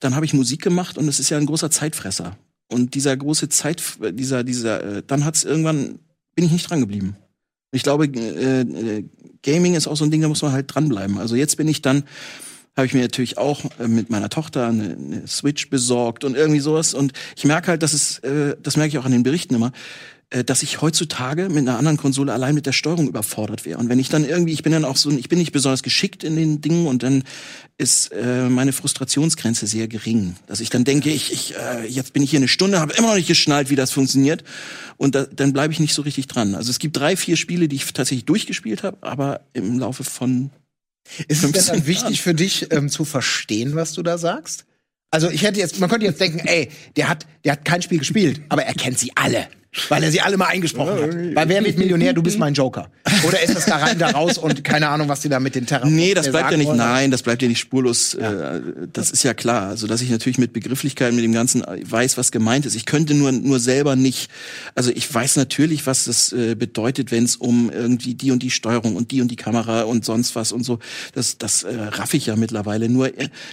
dann habe ich Musik gemacht und es ist ja ein großer Zeitfresser. Und dieser große Zeit, dieser, dieser, äh, dann hat's irgendwann, bin ich nicht dran geblieben. Ich glaube, äh, äh, Gaming ist auch so ein Ding, da muss man halt dranbleiben. Also jetzt bin ich dann, habe ich mir natürlich auch äh, mit meiner Tochter eine, eine Switch besorgt und irgendwie sowas. Und ich merke halt, dass es, äh, das merke ich auch an den Berichten immer, dass ich heutzutage mit einer anderen Konsole allein mit der Steuerung überfordert wäre. Und wenn ich dann irgendwie, ich bin dann auch so, ich bin nicht besonders geschickt in den Dingen und dann ist äh, meine Frustrationsgrenze sehr gering, dass ich dann denke, ich, ich äh, jetzt bin ich hier eine Stunde, habe immer noch nicht geschnallt, wie das funktioniert und da, dann bleibe ich nicht so richtig dran. Also es gibt drei, vier Spiele, die ich tatsächlich durchgespielt habe, aber im Laufe von Ist es denn 15 dann wichtig für dich ähm, zu verstehen, was du da sagst? Also ich hätte jetzt, man könnte jetzt denken, ey, der hat, der hat kein Spiel gespielt, aber er kennt sie alle. Weil er sie alle mal eingesprochen hat. Bei Wer wird Millionär, du bist mein Joker. Oder ist das da rein, da raus und keine Ahnung, was die da mit den Terra Nee, das äh, bleibt ja nicht, wollen? nein, das bleibt ja nicht spurlos. Äh, das ist ja klar. Also, dass ich natürlich mit Begrifflichkeiten, mit dem Ganzen äh, weiß, was gemeint ist. Ich könnte nur, nur selber nicht, also ich weiß natürlich, was das bedeutet, wenn es um irgendwie die und die Steuerung und die und die Kamera und sonst was und so. Das, das äh, raff ich ja mittlerweile. Nur,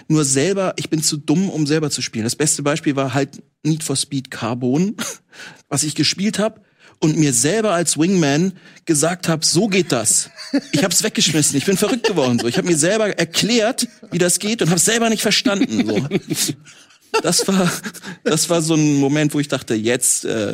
nur selber, ich bin zu dumm, um selber zu spielen. Das beste Beispiel war halt Need for Speed Carbon, was ich gespielt habe und mir selber als Wingman gesagt habe, so geht das. Ich habe es weggeschmissen. Ich bin verrückt geworden. So, ich habe mir selber erklärt, wie das geht und habe selber nicht verstanden. So. Das war, das war so ein Moment, wo ich dachte, jetzt. Äh,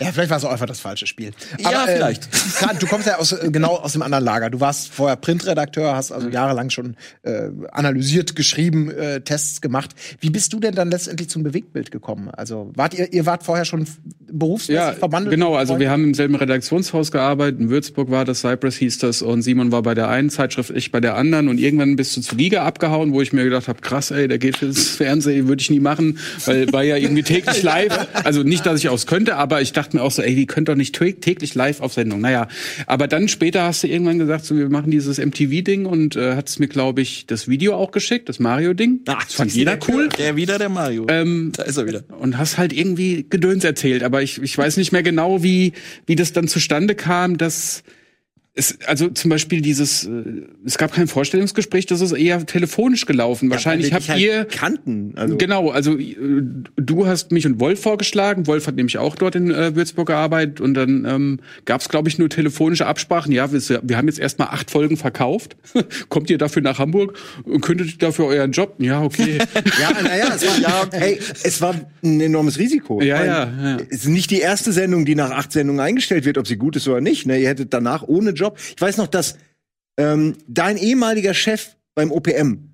Ja, vielleicht war es auch einfach das falsche Spiel. Ja, äh, vielleicht. Kran, du kommst ja aus, äh, genau aus dem anderen Lager. Du warst vorher Printredakteur, hast also jahrelang schon äh, analysiert, geschrieben, äh, Tests gemacht. Wie bist du denn dann letztendlich zum Bewegtbild gekommen? Also wart ihr, ihr wart vorher schon berufsmäßig Ja, verbandelt? genau. Also wir haben im selben Redaktionshaus gearbeitet. In Würzburg war das, Cypress hieß das. Und Simon war bei der einen Zeitschrift, ich bei der anderen. Und irgendwann bist du zu Liga abgehauen, wo ich mir gedacht habe, krass, ey, der geht ins Fernsehen, würde ich nie machen, weil war ja irgendwie täglich live. Also nicht, dass ich aus könnte, aber ich dachte mir auch so, ey, die könnt doch nicht tä- täglich live auf Sendung. Naja, aber dann später hast du irgendwann gesagt, so, wir machen dieses MTV-Ding und äh, hat es mir, glaube ich, das Video auch geschickt, das Mario-Ding. Das fand jeder cool. der wieder der Mario. Ähm, da ist er wieder. und hast halt irgendwie Gedöns erzählt, aber ich, ich weiß nicht mehr genau, wie, wie das dann zustande kam, dass es, also zum Beispiel dieses, äh, es gab kein Vorstellungsgespräch, das ist eher telefonisch gelaufen. Wahrscheinlich weil wir habt dich ihr halt kannten. Also Genau, also äh, du hast mich und Wolf vorgeschlagen. Wolf hat nämlich auch dort in äh, Würzburg gearbeitet und dann ähm, gab es, glaube ich, nur telefonische Absprachen. Ja, wir, wir haben jetzt erstmal acht Folgen verkauft. Kommt ihr dafür nach Hamburg und könntet ihr dafür euren Job? Ja, okay. Ja, naja, es war, hey, es war ein enormes Risiko. Ja, ja, ja. Es ist nicht die erste Sendung, die nach acht Sendungen eingestellt wird, ob sie gut ist oder nicht. Ne? Ihr hättet danach ohne Job. Ich weiß noch, dass ähm, dein ehemaliger Chef beim OPM,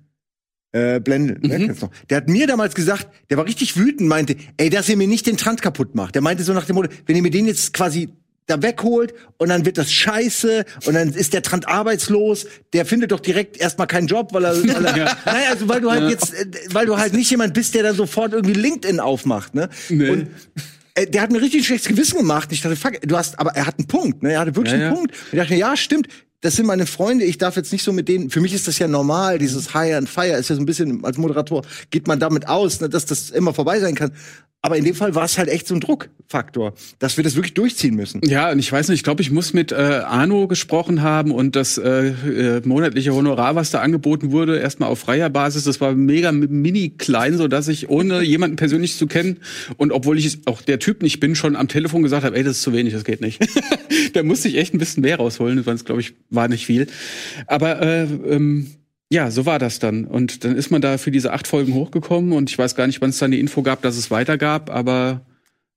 äh, Blendel, ne, du noch, der hat mir damals gesagt, der war richtig wütend, meinte, ey, dass ihr mir nicht den Trant kaputt macht. Der meinte so nach dem Motto, wenn ihr mir den jetzt quasi da wegholt und dann wird das scheiße und dann ist der Trant arbeitslos, der findet doch direkt erstmal keinen Job, weil er, weil er naja, also weil du halt jetzt, äh, weil du halt nicht jemand bist, der dann sofort irgendwie LinkedIn aufmacht, ne? Nee. Und der hat mir richtig ein schlechtes Gewissen gemacht. Ich dachte, fuck, du hast, aber er hat einen Punkt, ne? Er hatte wirklich Ja, ja. einen Punkt. Ich dachte, ja, stimmt. Das sind meine Freunde. Ich darf jetzt nicht so mit denen. Für mich ist das ja normal. Dieses High and Fire ist ja so ein bisschen als Moderator geht man damit aus, ne, dass das immer vorbei sein kann. Aber in dem Fall war es halt echt so ein Druckfaktor, dass wir das wirklich durchziehen müssen. Ja, und ich weiß nicht, ich glaube, ich muss mit äh, Arno gesprochen haben und das äh, äh, monatliche Honorar, was da angeboten wurde, erstmal auf freier Basis, das war mega mini klein, so dass ich ohne jemanden persönlich zu kennen und obwohl ich auch der Typ nicht bin, schon am Telefon gesagt habe, ey, das ist zu wenig, das geht nicht. da musste ich echt ein bisschen mehr rausholen, das glaube ich war nicht viel. Aber äh, ähm, ja, so war das dann. Und dann ist man da für diese acht Folgen hochgekommen und ich weiß gar nicht, wann es dann die Info gab, dass es weitergab, aber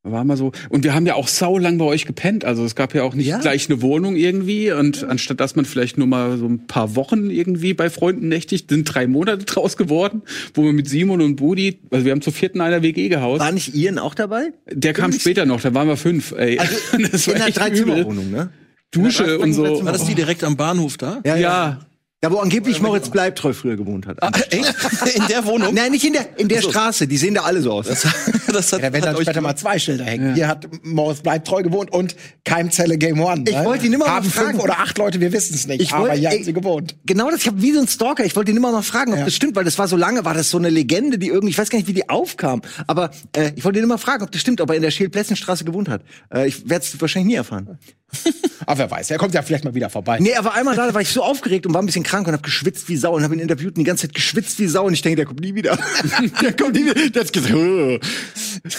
war mal so. Und wir haben ja auch sau lang bei euch gepennt. Also es gab ja auch nicht Ja. gleich eine Wohnung irgendwie. Und anstatt dass man vielleicht nur mal so ein paar Wochen irgendwie bei Freunden nächtigt, sind drei Monate draus geworden, wo wir mit Simon und Budi, also wir haben zu vierten einer WG gehaust. War nicht Ian auch dabei? Der kam später noch, da waren wir fünf, ey. Also das in war einer echt übel. Dreizimmerwohnung, ne? Dusche und so. War das die direkt am Bahnhof da? Ja, Ja. Da wo angeblich Moritz Bleibtreu früher gewohnt hat. Ah, echt? In der Wohnung? Nein, nicht in der in der Straße. Die sehen da alle so aus. Das hat, Ja, da werden dann hat später mal zwei Schilder hängen. Hier hat Morris bleibt treu gewohnt und Keimzelle Game One. Ich ne? wollte ihn immer mal Haben fragen. fünf oder acht Leute, wir wissen es nicht. Ich aber wollte- hier ey, haben sie gewohnt. Genau das, ich habe wie so ein Stalker. Ich wollte ihn immer mal fragen, ob Ja. das stimmt, weil das war so lange, war das so eine Legende, die irgendwie, ich weiß gar nicht, wie die aufkam. Aber äh, ich wollte ihn immer fragen, ob das stimmt, ob er in der Scheel-Plessenstraße gewohnt hat. Äh, ich werde es wahrscheinlich nie erfahren. Aber wer weiß, er kommt ja vielleicht mal wieder vorbei. Nee, er war einmal da, da war ich so aufgeregt und war ein bisschen krank und habe geschwitzt wie Sau und habe ihn interviewt und die ganze Zeit geschwitzt wie Sau und ich denke, der kommt nie wieder. der kommt nie wieder. Der hat gesagt, oh.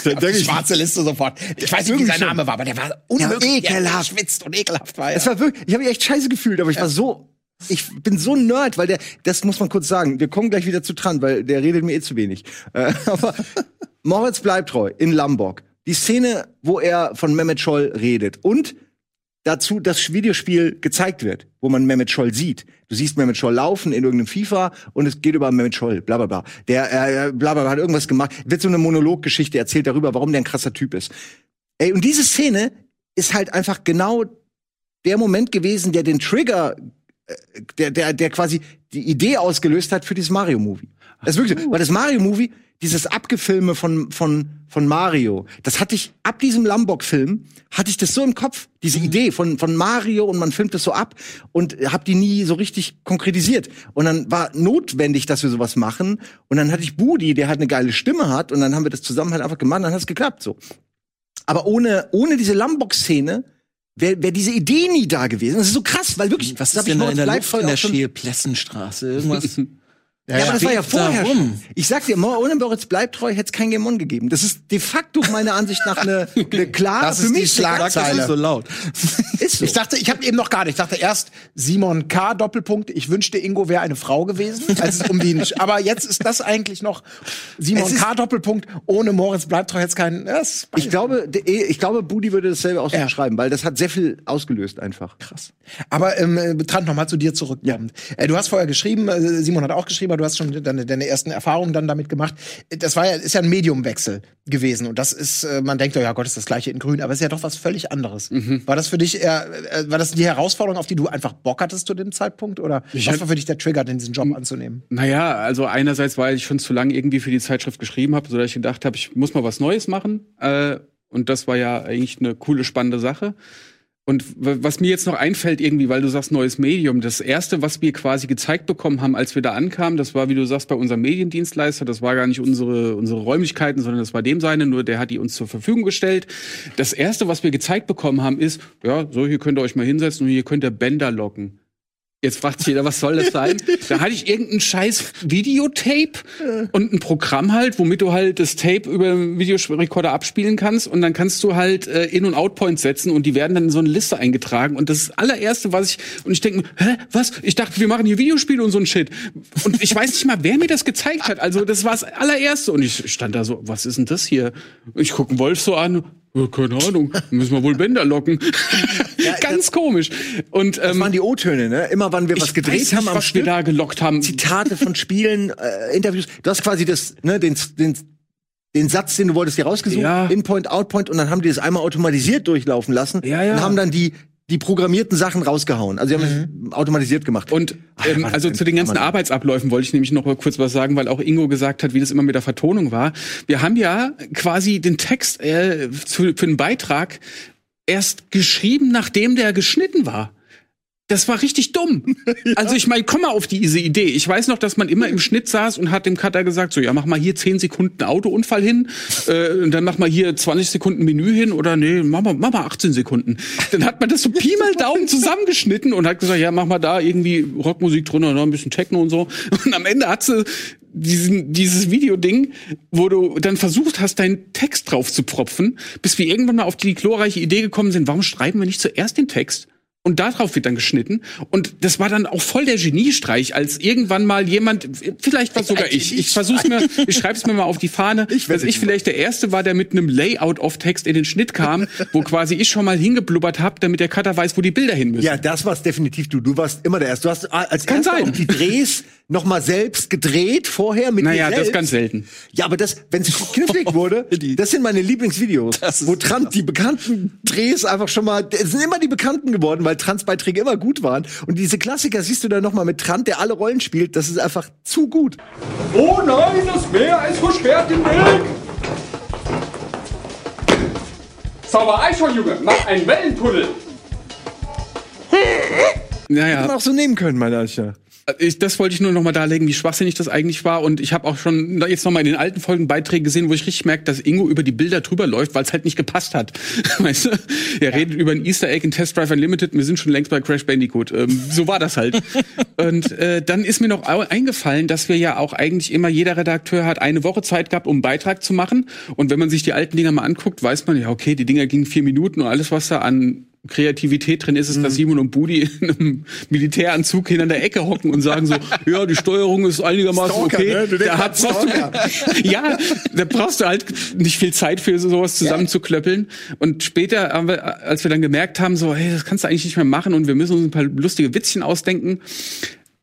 Dann die ich, schwarze Liste sofort. Ich weiß nicht, wie sein. Name war, aber der war unmöglich. ekelhaft. Der geschwitzt und ekelhaft war er. Es war wirklich, ich habe mich echt scheiße gefühlt, aber ich war so, ich bin so ein Nerd, weil der, das muss man kurz sagen, wir kommen gleich wieder zu Tran, weil der redet mir eh zu wenig. Äh, aber Moritz bleibt treu in Lombok. Die Szene, wo er von Mehmet Scholl redet und dazu das Videospiel gezeigt wird, wo man Mehmet Scholl sieht. Du siehst Mehmet Scholl laufen in irgendeinem FIFA und es geht über Mehmet Scholl, bla bla bla. Der äh, bla bla bla hat irgendwas gemacht. Wird so eine Monologgeschichte erzählt darüber, warum der ein krasser Typ ist. Ey, und diese Szene ist halt einfach genau der Moment gewesen, der den Trigger, äh, der, der, der quasi die Idee ausgelöst hat für dieses Mario-Movie. Das ist wirklich, weil das Mario-Movie, dieses Abgefilme von, von, von Mario, das hatte ich ab diesem Lambok-Film, hatte ich das so im Kopf, diese Idee von, von Mario und man filmt das so ab und hab die nie so richtig konkretisiert. Und dann war notwendig, dass wir sowas machen. Und dann hatte ich Budi, der halt eine geile Stimme hat und dann haben wir das zusammen halt einfach gemacht und dann hat es geklappt, so. Aber ohne, ohne diese Lambok-Szene wäre wär diese Idee nie da gewesen. Das ist so krass, weil wirklich, Was ist denn da in der Moritz Luft in der Scheel-Plessenstraße? Irgendwas? Ja, aber das war ja vorher Darum. schon. Ich sag dir, ohne Moritz bleibt treu, hätte es kein Game On gegeben. Das ist de facto meiner Ansicht nach eine, eine klare, Das ist für die mich ganz- Schlagzeile. das ist so laut. ist so. Ich dachte, ich habe eben noch gar nicht. Ich dachte erst Simon K. Doppelpunkt. Ich wünschte, Ingo wäre eine Frau gewesen, als es um die. Aber jetzt ist das eigentlich noch Simon Es ist- K. Doppelpunkt. Ohne Moritz bleibt doch jetzt kein. Das ich glaube, de- ich glaube, Budi würde dasselbe auch so Ja. schreiben, weil das hat sehr viel ausgelöst einfach. krass. Aber ähm, äh, Trant, noch mal zu dir zurückkommend. Äh, du hast vorher geschrieben, äh, Simon hat auch geschrieben, aber du hast schon deine, deine ersten Erfahrungen dann damit gemacht. Das war ja, ist ja ein Mediumwechsel gewesen und das ist, äh, man denkt, oh ja Gott, ist das gleiche in Grün, aber es ist ja doch was völlig anderes. War das für dich eher, äh, war das die Herausforderung, auf die du einfach Bock hattest zu dem Zeitpunkt oder Ich was war für dich der Trigger, denn diesen Job anzunehmen? Naja, also einerseits, weil ich schon zu lange irgendwie für die Zeitschrift geschrieben habe, sodass ich gedacht habe, ich muss mal was Neues machen. Äh, und das war ja eigentlich eine coole, spannende Sache. Und was mir jetzt noch einfällt, irgendwie, weil du sagst, neues Medium, das erste, was wir quasi gezeigt bekommen haben, als wir da ankamen, das war, wie du sagst, bei unserem Mediendienstleister, das war gar nicht unsere, unsere Räumlichkeiten, sondern das war dem seine, nur der hat die uns zur Verfügung gestellt. Das erste, was wir gezeigt bekommen haben, ist, ja, so, hier könnt ihr euch mal hinsetzen und hier könnt ihr Bänder locken. Jetzt fragt sich jeder, was soll das sein? da hatte ich irgendein scheiß Videotape und ein Programm halt, womit du halt das Tape über den Videorekorder abspielen kannst und dann kannst du halt äh, In- und Outpoints setzen und die werden dann in so eine Liste eingetragen und das das allererste, was ich und ich denke, hä, was? Ich dachte, wir machen hier Videospiele und so ein Shit. Und ich weiß nicht mal, wer mir das gezeigt hat. Also das war das allererste und ich stand da so, was ist denn das hier? Ich gucke Wolf so an. Ja, keine Ahnung, müssen wir wohl Bänder locken. Ganz komisch. Und Das ähm, waren die O-Töne, ne? Immer wann wir was gedreht weiß haben nicht, am was Stück, wir da gelockt haben. Zitate von Spielen, äh, Interviews. Du hast quasi das, ne, den, den, den Satz, den du wolltest, dir rausgesucht, Ja. In-Point, Out-Point, und dann haben die das einmal automatisiert durchlaufen lassen Ja, ja. und haben dann die, die programmierten Sachen rausgehauen. Also die haben es automatisiert gemacht. Und ähm, Ach, also zu den ganzen. Arbeitsabläufen wollte ich nämlich noch mal kurz was sagen, weil auch Ingo gesagt hat, wie das immer mit der Vertonung war. Wir haben ja quasi den Text äh, zu, für den Beitrag erst geschrieben, nachdem der geschnitten war. Das war richtig dumm. Also ich meine, komm mal auf diese Idee. Ich weiß noch, dass man immer im Schnitt saß und hat dem Cutter gesagt, so ja, mach mal hier 10 Sekunden Autounfall hin, äh, und dann mach mal hier 20 Sekunden Menü hin oder nee, mach mal, mach mal 18 Sekunden. Dann hat man das so Pi mal Daumen zusammengeschnitten und hat gesagt, ja, mach mal da irgendwie Rockmusik drunter, noch ein bisschen Techno und so. Und am Ende hat sie diesen, dieses Videoding, wo du dann versucht hast, deinen Text drauf zu propfen, bis wir irgendwann mal auf die glorreiche Idee gekommen sind, warum schreiben wir nicht zuerst den Text? Und darauf wird dann geschnitten. Und das war dann auch voll der Geniestreich, als irgendwann mal jemand, vielleicht war sogar ich, ich versuch's mir, ich schreib's mir mal auf die Fahne, dass ich vielleicht der Erste war, der mit einem Layout of Text in den Schnitt kam, wo quasi ich schon mal hingeblubbert habe, damit der Cutter weiß, wo die Bilder hin müssen. Ja, das war's definitiv du. Du warst immer der Erste. Du hast als Kann Erster sein. die Drehs noch mal selbst gedreht vorher mit Naja, dir das selbst. ganz selten. Ja, aber das, wenn es knifflig wurde, das sind meine Lieblingsvideos, wo Trant die bekannten Drehs einfach schon mal, es sind immer die bekannten geworden, weil Trants Beiträge immer gut waren. Und diese Klassiker siehst du dann noch mal mit Trant, der alle Rollen spielt. Das ist einfach zu gut. Oh nein, das Meer, es versperrt den Weg! Sauber schon, Junge, mach einen Wellentunnel! Naja. Hätte man auch so nehmen können, mein Alter. Ich, das wollte ich nur noch mal darlegen, wie schwachsinnig das eigentlich war. Und ich habe auch schon jetzt noch mal in den alten Folgen Beiträge gesehen, wo ich richtig merke, dass Ingo über die Bilder drüber läuft, weil es halt nicht gepasst hat. Weißt du? Er redet über ein Easter Egg in Test Drive Unlimited. und Wir sind schon längst bei Crash Bandicoot. Ähm, so war das halt. und äh, dann ist mir noch eingefallen, dass wir ja auch eigentlich immer jeder Redakteur hat eine Woche Zeit gehabt, um einen Beitrag zu machen. Und wenn man sich die alten Dinger mal anguckt, weiß man ja, okay, die Dinger gingen vier Minuten und alles, was da an Kreativität drin ist, ist, Mhm. dass Simon und Budi in einem Militäranzug hinter der Ecke hocken und sagen so, ja, die Steuerung ist einigermaßen Stalker, okay. ne? Da, hat, du, ja, da brauchst du halt nicht viel Zeit für sowas zusammenzuklöppeln. Und später, haben wir, als wir dann gemerkt haben, so, hey, das kannst du eigentlich nicht mehr machen und wir müssen uns ein paar lustige Witzchen ausdenken,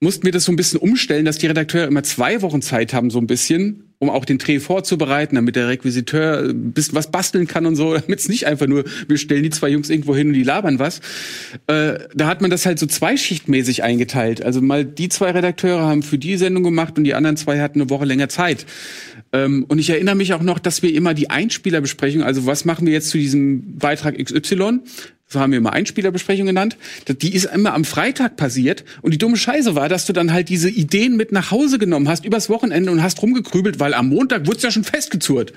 mussten wir das so ein bisschen umstellen, dass die Redakteure immer zwei Wochen Zeit haben, so ein bisschen, um auch den Dreh vorzubereiten, damit der Requisiteur ein bisschen was basteln kann und so, damit es nicht einfach nur, wir stellen die zwei Jungs irgendwo hin und die labern was. Äh, da hat man das halt so zweischichtmäßig eingeteilt. Also mal die zwei Redakteure haben für die Sendung gemacht und die anderen zwei hatten eine Woche länger Zeit. Ähm, und ich erinnere mich auch noch, dass wir immer die Einspielerbesprechung, also was machen wir jetzt zu diesem Beitrag XY, so haben wir immer Einspielerbesprechung genannt, die ist immer am Freitag passiert und die dumme Scheiße war, dass du dann halt diese Ideen mit nach Hause genommen hast übers Wochenende und hast rumgekrübelt, weil am Montag wurde es ja schon festgezurrt.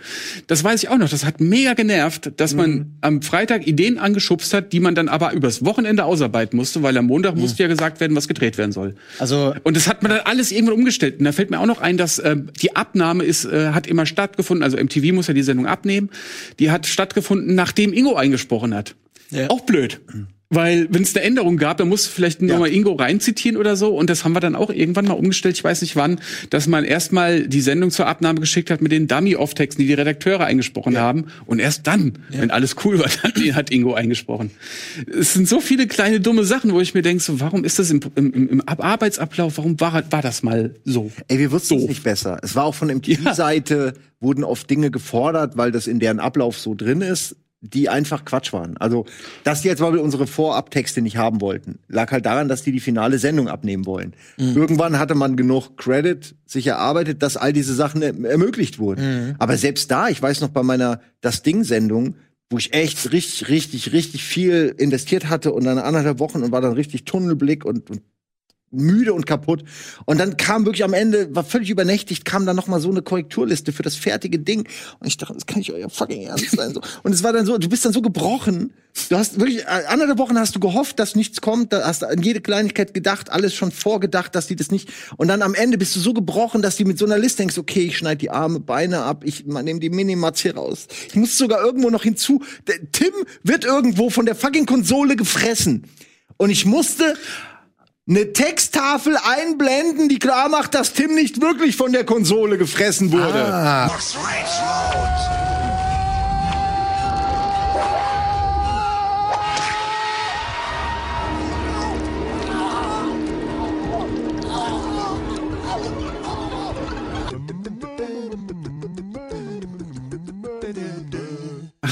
Das weiß ich auch noch, das hat mega genervt, dass man am Freitag Ideen angeschubst hat, die man dann aber übers Wochenende ausarbeiten musste, weil am Montag musste ja gesagt werden, was gedreht werden soll. Also Und das hat man dann alles irgendwann umgestellt. Und da fällt mir auch noch ein, dass äh, die Abnahme ist, äh, hat immer stattgefunden. Also MTV muss ja die Sendung abnehmen. Die hat stattgefunden, nachdem Ingo eingesprochen hat. Auch blöd. Weil, wenn es eine Änderung gab, dann musste vielleicht nochmal Ingo reinzitieren oder so. Und das haben wir dann auch irgendwann mal umgestellt, ich weiß nicht wann, dass man erstmal die Sendung zur Abnahme geschickt hat mit den Dummy-Off-Texten, die die Redakteure eingesprochen haben. Und erst dann, wenn alles cool war, dann hat Ingo eingesprochen. Es sind so viele kleine dumme Sachen, wo ich mir denke, so, warum ist das im, im, im Ab- Arbeitsablauf, warum war, war das mal so? Ey, wir wussten es nicht besser. Es war auch von MTV-Seite, wurden oft Dinge gefordert, weil das in deren Ablauf so drin ist, die einfach Quatsch waren. Also, dass die jetzt mal unsere Vorabtexte nicht haben wollten, lag halt daran, dass die die finale Sendung abnehmen wollen. Irgendwann hatte man genug Credit sich erarbeitet, dass all diese Sachen er ermöglicht wurden. Aber selbst da, ich weiß noch bei meiner Das Ding-Sendung, wo ich echt richtig, richtig, richtig viel investiert hatte und dann anderthalb Wochen und war dann richtig Tunnelblick und, und müde und kaputt. Und dann kam wirklich am Ende, war völlig übernächtigt, kam dann noch mal so eine Korrekturliste für das fertige Ding. Und ich dachte, das kann nicht euer fucking Ernst sein. Und es war dann so, du bist dann so gebrochen. Du hast wirklich, äh, anderthalb Wochen hast du gehofft, dass nichts kommt, da hast du an jede Kleinigkeit gedacht, alles schon vorgedacht, dass die das nicht. Und dann am Ende bist du so gebrochen, dass die mit so einer Liste denkst, okay, ich schneide die Arme, Beine ab, ich nehme die Minimats hier raus. Ich muss sogar irgendwo noch hinzu. Der, Tim wird irgendwo von der fucking Konsole gefressen. Und ich musste eine Texttafel einblenden, die klar macht, dass Tim nicht wirklich von der Konsole gefressen wurde. Ach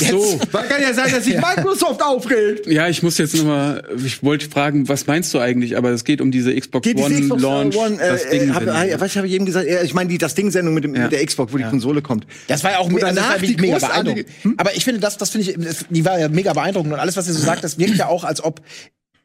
so. Man kann ja sein, dass sich Microsoft aufregt. Ja, ich muss jetzt noch mal, ich wollte fragen, was meinst du eigentlich? Aber es geht um diese Xbox Geht One diese Xbox Launch, One, das äh, Ding. hab, äh, was habe ich eben gesagt? Ich meine, die das Ding-Sendung mit, dem- Ja. mit der Xbox, wo die Konsole kommt. Das war ja auch Und also das danach war die mega beeindruckend. Aber ich finde, das, das finde ich, das, die war ja mega beeindruckend. Und alles, was ihr so sagt, das wirkt ja auch, als ob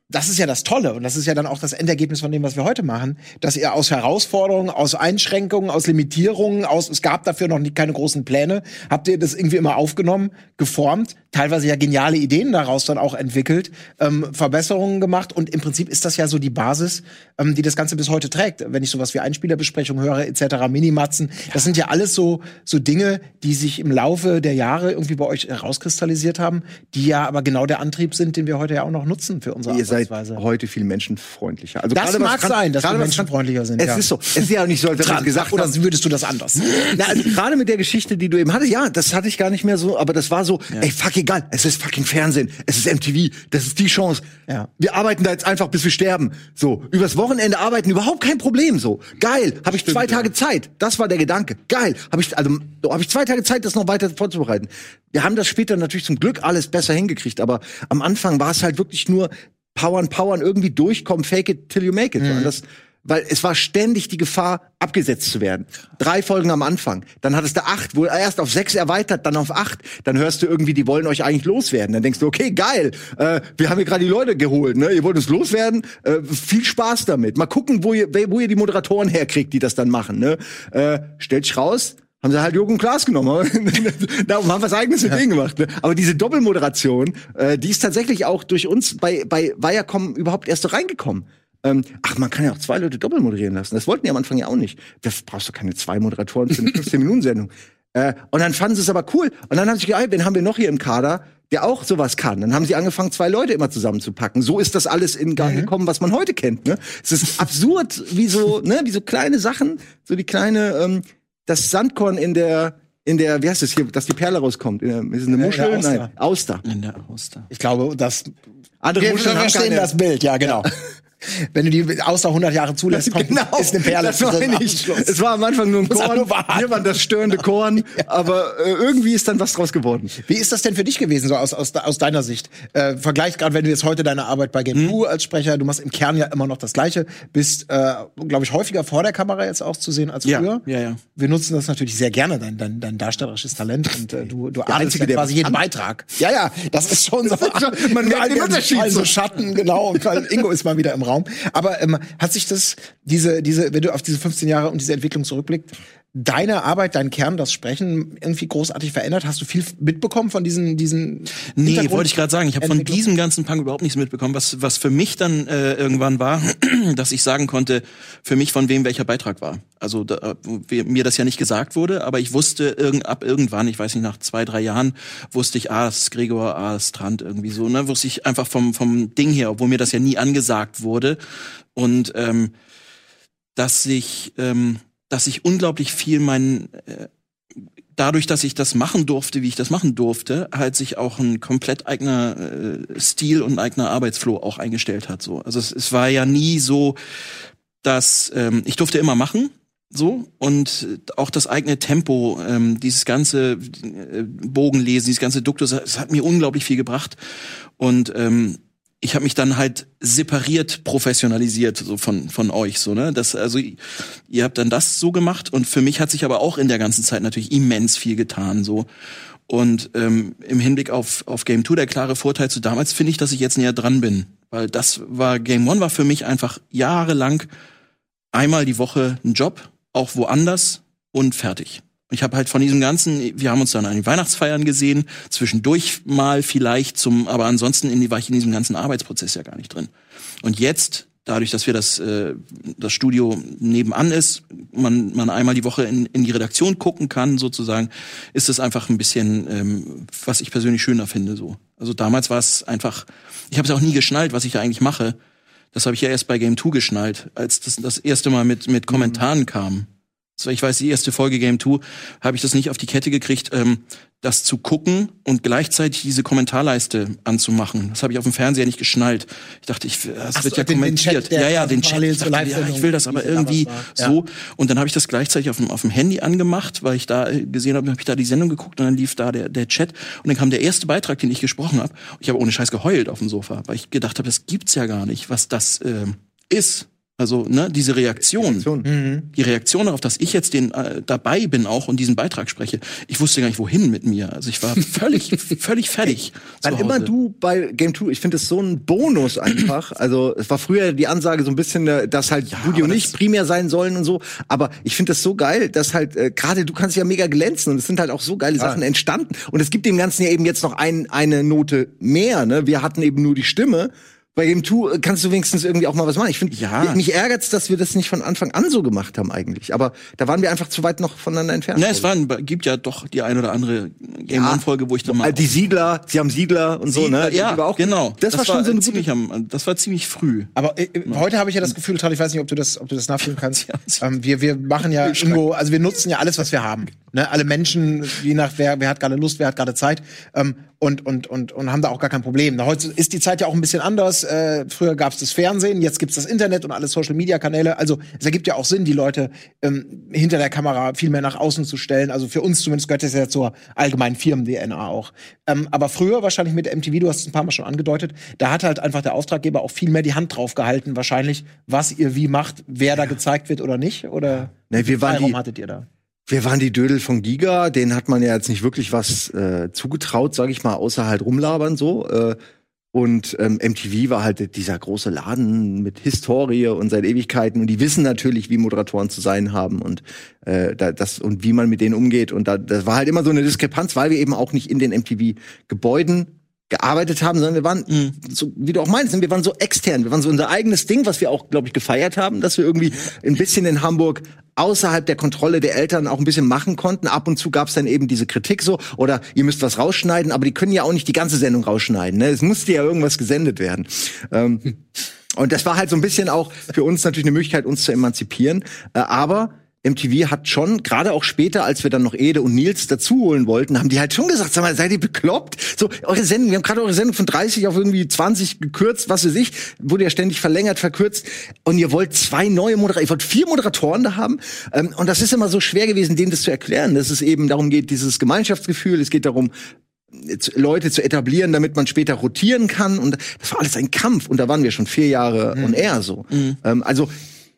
das ist ja das Tolle und das ist ja dann auch das Endergebnis von dem, was wir heute machen, dass ihr aus Herausforderungen, aus Einschränkungen, aus Limitierungen, aus es gab dafür noch nicht keine großen Pläne, habt ihr das irgendwie immer aufgenommen, geformt, teilweise ja geniale Ideen daraus dann auch entwickelt, ähm, Verbesserungen gemacht und im Prinzip ist das ja so die Basis, ähm, die das Ganze bis heute trägt. Wenn ich sowas wie Einspielerbesprechung höre etc., Minimatzen, das sind ja alles so so Dinge, die sich im Laufe der Jahre irgendwie bei euch herauskristallisiert haben, die ja aber genau der Antrieb sind, den wir heute ja auch noch nutzen für unsere Ihr seid heute viel menschenfreundlicher. Also Das was mag Tran- sein, dass wir was menschenfreundlicher sind, Es ja. ist so. Es ist ja auch nicht so, als Dran, gesagt oder haben. würdest du das anders? Na, also gerade mit der Geschichte, die du eben hattest, ja, das hatte ich gar nicht mehr so, aber das war so, ey, fuck egal, es ist fucking Fernsehen, es ist MTV, das ist die Chance. Ja. Wir arbeiten da jetzt einfach, bis wir sterben. So, übers Wochenende arbeiten, überhaupt kein Problem. So, geil, habe ich zwei Tage Zeit. Das war der Gedanke. Geil, habe ich, also so, habe ich zwei Tage Zeit, das noch weiter vorzubereiten. Wir haben das später natürlich zum Glück alles besser hingekriegt, aber am Anfang war es halt wirklich nur powern, powern, irgendwie durchkommen, fake it till you make it. Und das, weil es war ständig die Gefahr, abgesetzt zu werden. Drei Folgen am Anfang. Dann hattest du acht, wo erst auf sechs erweitert, dann auf acht. Dann hörst du irgendwie, die wollen euch eigentlich loswerden. Dann denkst du, okay, geil, äh, wir haben hier gerade die Leute geholt, ne? Ihr wollt uns loswerden. Äh, viel Spaß damit. Mal gucken, wo ihr, wo ihr die Moderatoren herkriegt, die das dann machen. Ne? Äh, stellt sich raus, haben sie halt Jürgen Klaas genommen. Darum haben wir was eigenes mit denen gemacht. Ne? Aber diese Doppelmoderation, äh, die ist tatsächlich auch durch uns bei, bei Viacom überhaupt erst so reingekommen. Ähm, ach, man kann ja auch zwei Leute doppelt moderieren lassen. Das wollten die am Anfang ja auch nicht. Da brauchst du keine zwei Moderatoren für eine 15-Minuten-Sendung. Äh, und dann fanden sie es aber cool. Und dann haben sie gedacht, wen haben wir noch hier im Kader, der auch sowas kann? Dann haben sie angefangen, zwei Leute immer zusammenzupacken. So ist das alles in Gang gekommen, was man heute kennt. Ne? Es ist absurd, wie so, ne, wie so kleine Sachen, so die kleine, ähm, das Sandkorn in der, in der, wie heißt das hier, dass die Perle rauskommt? In der, ist es eine Muschel? der Auster. Nein, Auster. In der Auster. Ich glaube, das Andere wir, Muscheln haben verstehen keine- das Bild, ja, genau. Wenn du die außer 100 Jahre zulässt, kommt, ist eine Perle das meine ich. Es war am Anfang nur ein Korn. Wir waren das störende Korn. Aber äh, irgendwie ist dann was draus geworden. Wie ist das denn für dich gewesen, so aus, aus, aus deiner Sicht? Äh, Vergleich gerade, wenn du jetzt heute deine Arbeit bei Game 2 als Sprecher, du machst im Kern ja immer noch das Gleiche, bist, äh, glaube ich, häufiger vor der Kamera jetzt auch zu sehen als Ja, früher. ja, ja. Wir nutzen das natürlich sehr gerne, dein, dein, dein darstellerisches Talent und äh, du, du adelst Einzige, ja der quasi jeden. Beitrag. Ja, ja, das ist schon so. man merkt den Unterschied fallen so so. Schatten, genau, und Ingo ist mal wieder im Raum. Aber ähm, hat sich das, diese, diese, wenn du auf diese 15 Jahre und diese Entwicklung zurückblickst, deine Arbeit, dein Kern, das Sprechen irgendwie großartig verändert? Hast du viel mitbekommen von diesen, diesen Nee, wollte ich gerade sagen. Ich habe von diesem ganzen Punk überhaupt nichts mitbekommen. Was, was für mich dann äh, irgendwann war, dass ich sagen konnte, für mich von wem welcher Beitrag war. Also da, mir das ja nicht gesagt wurde, aber ich wusste irgend, ab irgendwann, ich weiß nicht, nach zwei, drei Jahren, wusste ich, ah, das ist Gregor, ah, das ist Trant, irgendwie so. Ne? Wusste ich einfach vom, vom Ding her, obwohl mir das ja nie angesagt wurde. Und ähm, dass ich, ähm, dass ich unglaublich viel mein äh, dadurch, dass ich das machen durfte, wie ich das machen durfte, halt sich auch ein komplett eigener äh, Stil und eigener Arbeitsflow auch eingestellt hat. So, also es, es war ja nie so, dass ähm, ich durfte immer machen. So und auch das eigene Tempo, ähm, dieses ganze äh, Bogenlesen, dieses ganze Duktus, es hat mir unglaublich viel gebracht und ähm, ich habe mich dann halt separiert professionalisiert so von von euch so ne? Das also ihr habt dann das so gemacht und für mich hat sich aber auch in der ganzen Zeit natürlich immens viel getan so. Und ähm, im Hinblick auf auf Game 2 der klare Vorteil zu damals finde ich dass ich jetzt näher dran bin. Weil das war Game 1 war für mich einfach jahrelang einmal die Woche ein Job auch woanders und fertig ich habe halt von diesem ganzen, wir haben uns dann an den Weihnachtsfeiern gesehen, zwischendurch mal vielleicht zum, aber ansonsten in war ich in diesem ganzen Arbeitsprozess ja gar nicht drin. Und jetzt, dadurch, dass wir das, äh, das Studio nebenan ist, man, man einmal die Woche in, in die Redaktion gucken kann, sozusagen, ist es einfach ein bisschen, ähm, was ich persönlich schöner finde. so. Also damals war es einfach, ich habe es auch nie geschnallt, was ich da eigentlich mache. Das habe ich ja erst bei Game 2 geschnallt, als das das erste Mal mit, mit Kommentaren kam. So, ich weiß, die erste Folge Game 2 habe ich das nicht auf die Kette gekriegt, ähm, das zu gucken und gleichzeitig diese Kommentarleiste anzumachen. Das habe ich auf dem Fernseher nicht geschnallt. Ich dachte, ich, das Ach wird so, ja den- den kommentiert. Der ja, ja, den Chat. Ich, dachte, ja, ich will das aber irgendwie war. so. Und dann habe ich das gleichzeitig auf dem, auf dem Handy angemacht, weil ich da äh, gesehen habe, habe ich da die Sendung geguckt und dann lief da der, der Chat und dann kam der erste Beitrag, den ich gesprochen habe. Ich habe ohne Scheiß geheult auf dem Sofa, weil ich gedacht habe, das gibt's ja gar nicht, was das ähm, ist. Also, ne, diese Reaktion, die Reaktion darauf, dass ich jetzt den äh, dabei bin auch und diesen Beitrag spreche. Ich wusste gar nicht, wohin mit mir. Also ich war völlig, völlig fertig. Wann immer du bei Game 2, ich finde es so ein Bonus einfach. Also es war früher die Ansage so ein bisschen, äh, dass halt Studio nicht primär sein sollen und so. Aber ich finde das so geil, dass halt äh, gerade du kannst ja mega glänzen und es sind halt auch so geile Sachen entstanden. Und es gibt dem Ganzen ja eben jetzt noch ein, eine Note mehr. Ne? Wir hatten eben nur die Stimme. Bei Game 2 kannst du wenigstens irgendwie auch mal was machen. Ich finde, Ja. mich ärgert's, dass wir das nicht von Anfang an so gemacht haben eigentlich. Aber da waren wir einfach zu weit noch voneinander entfernt. Na, es waren, gibt ja doch die ein oder andere Game Ja. One Folge, wo ich dann mal Äh, die Siedler, sie haben Siedler und so, ne? Die ja, war auch- genau. Das, war schon so eine ziemlich am, das war ziemlich früh. Aber äh, heute habe ich ja das Gefühl, ich weiß nicht, ob du das, ob du das nachfühlen kannst. Ähm, wir, wir machen ja irgendwo, also wir nutzen ja alles, was wir haben. Ne? Alle Menschen, je nach wer, wer hat gerade Lust, wer hat gerade Zeit. Ähm, und, und, und, und haben da auch gar kein Problem. Heute ist die Zeit ja auch ein bisschen anders. Äh, früher gab es das Fernsehen, jetzt gibt's das Internet und alle Social-Media-Kanäle. Also es ergibt ja auch Sinn, die Leute ähm, hinter der Kamera viel mehr nach außen zu stellen. Also für uns zumindest gehört das ja zur allgemeinen Firmen-DNA auch. Ähm, aber früher wahrscheinlich mit MTV, du hast es ein paar Mal schon angedeutet, da hat halt einfach der Auftraggeber auch viel mehr die Hand drauf gehalten, wahrscheinlich, was ihr wie macht, wer da gezeigt wird oder nicht. Oder Ne, wir waren Freiraum die- hattet ihr da? Wir waren die Dödel von Giga, denen hat man ja jetzt nicht wirklich was äh, zugetraut, sag ich mal, außer halt rumlabern so. Äh, und ähm, MTV war halt dieser große Laden mit Historie und seit Ewigkeiten. Und die wissen natürlich, wie Moderatoren zu sein haben und äh, da, das und wie man mit denen umgeht. Und da das war halt immer so eine Diskrepanz, weil wir eben auch nicht in den MTV Gebäuden gearbeitet haben, sondern wir waren, so, wie du auch meinst, wir waren so extern, wir waren so unser eigenes Ding, was wir auch, glaube ich, gefeiert haben, dass wir irgendwie ein bisschen in Hamburg außerhalb der Kontrolle der Eltern auch ein bisschen machen konnten. Ab und zu gab es dann eben diese Kritik so, oder ihr müsst was rausschneiden, aber die können ja auch nicht die ganze Sendung rausschneiden. Ne? Es musste ja irgendwas gesendet werden. Ähm, und das war halt so ein bisschen auch für uns natürlich eine Möglichkeit, uns zu emanzipieren. Äh, aber MTV hat schon, gerade auch später, als wir dann noch Ede und Nils dazu holen wollten, haben die halt schon gesagt, sag mal, seid ihr bekloppt? So, eure Sendung, wir haben gerade eure Sendung von 30 auf irgendwie 20 gekürzt, was weiß ich, wurde ja ständig verlängert, verkürzt. Und ihr wollt zwei neue Moderatoren, ihr wollt vier Moderatoren da haben. Ähm, und das ist immer so schwer gewesen, denen das zu erklären, dass es eben darum geht, dieses Gemeinschaftsgefühl, es geht darum, Leute zu etablieren, damit man später rotieren kann. Und das war alles ein Kampf. Und da waren wir schon vier Jahre und eher so. Ähm, also